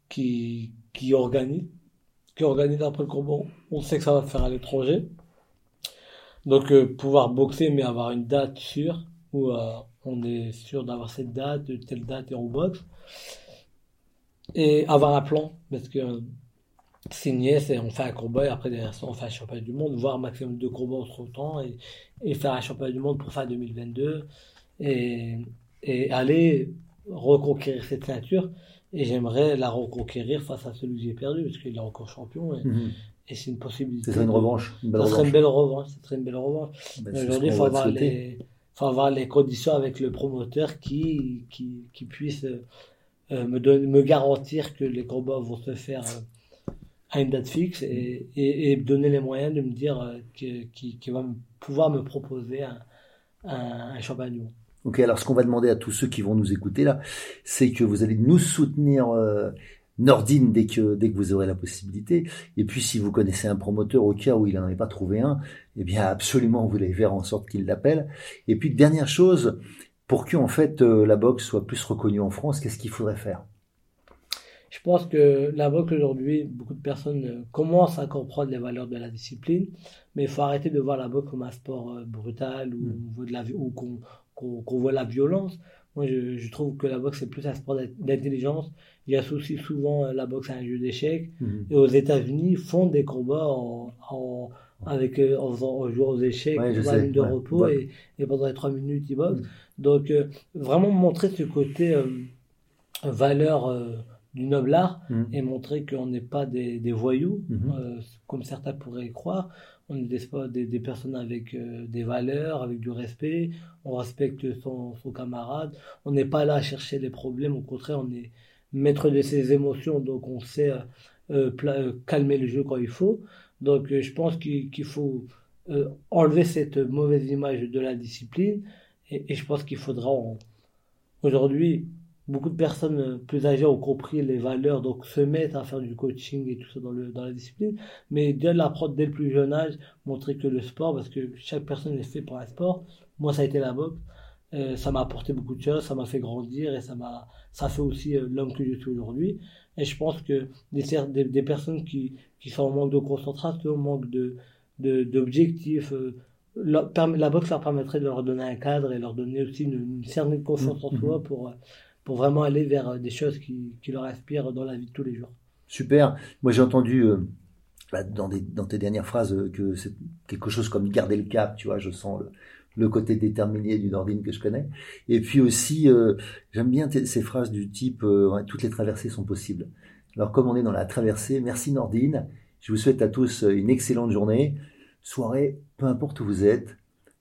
qui, qui organise, qui organise après le combat, on sait que ça va faire à l'étranger. Donc, euh, pouvoir boxer, mais avoir une date sûre, où euh, on est sûr d'avoir cette date, telle date et on boxe. Et avoir un plan, parce que signer, c'est on fait un combat et après derrière ça on fait un championnat du monde, voire maximum de combats entre temps et, et faire un championnat du monde pour fin 2022 et, et aller reconquérir cette ceinture et j'aimerais la reconquérir face à celui que j'ai perdu parce qu'il est encore champion et, mhm. et c'est une possibilité. Ce serait une revanche. Une ça serait une belle revanche. Ça serait une belle revanche. Ben, aujourd'hui, il faut avoir les, faut avoir les conditions avec le promoteur qui, qui, qui puisse euh, me, me garantir que les combats vont se faire euh, à une date fixe et, et, donner les moyens de me dire euh, qu'il va pouvoir me proposer un, un, monde. Ok, alors ce qu'on va demander à tous ceux qui vont nous écouter là, c'est que vous allez nous soutenir euh, Nordine dès que dès que vous aurez la possibilité. Et puis si vous connaissez un promoteur au cas où il n'en ait pas trouvé un, eh bien absolument vous allez faire en sorte qu'il l'appelle. Et puis dernière chose, pour que en fait euh, la boxe soit plus reconnue en France, qu'est-ce qu'il faudrait faire? Je pense que la boxe aujourd'hui, beaucoup de personnes euh, commencent à comprendre les valeurs de la discipline, mais il faut arrêter de voir la boxe comme un sport euh, brutal ou, mm. de la, ou qu'on voit la violence. Moi, je, trouve que la boxe, c'est plus un sport d'intelligence. Il y associe souvent euh, la boxe à un jeu d'échecs. Mm. Et aux États-Unis, ils font des combats en, avec, en, faisant, en jouant aux échecs, ouais, une de repos, et, et, pendant les trois minutes, ils boxent. Mm. Donc, vraiment montrer ce côté valeur du noble art mm. et montrer qu'on n'est pas des, des voyous, mm-hmm. euh, comme certains pourraient croire. On est des, des, personnes avec euh, des valeurs, avec du respect. On respecte son, son camarade. On n'est pas là à chercher les problèmes. Au contraire, on est maître de ses émotions, donc on sait euh, calmer le jeu quand il faut. Donc je pense qu'il faut enlever cette mauvaise image de la discipline et, et je pense qu'il faudra aujourd'hui beaucoup de personnes euh, plus âgées ont compris les valeurs, donc se mettent à faire du coaching et tout ça dans, le, dans la discipline, mais dès l'apprendre dès le plus jeune âge, montrer que le sport, parce que chaque personne est fait pour un sport, moi ça a été la boxe, euh, ça m'a apporté beaucoup de choses, ça m'a fait grandir et ça m'a ça fait aussi euh, l'homme que je suis aujourd'hui. Et je pense que des, des, personnes qui, qui sont en manque de concentration, en manque de d'objectifs, la, la, boxe leur permettrait de leur donner un cadre et leur donner aussi une, certaine confiance en mmh, soi mmh. pour pour vraiment aller vers euh, des choses qui, leur inspirent dans la vie de tous les jours. Super. Moi, j'ai entendu euh, dans, des, dans, tes dernières phrases euh, que c'est quelque chose comme garder le cap, tu vois, je sens le, côté déterminé du Nordine que je connais. Et puis aussi, j'aime bien ces phrases du type toutes les traversées sont possibles. Alors, comme on est dans la traversée, merci Nordine. Je vous souhaite à tous une excellente journée, soirée Peu importe où vous êtes,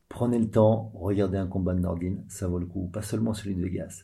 prenez le temps, regardez un combat de Nordine, ça vaut le coup, pas seulement celui de Vegas.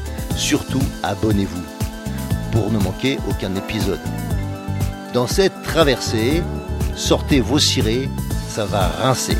surtout, abonnez-vous pour ne manquer aucun épisode. Dans cette traversée, sortez vos cirés, ça va rincer.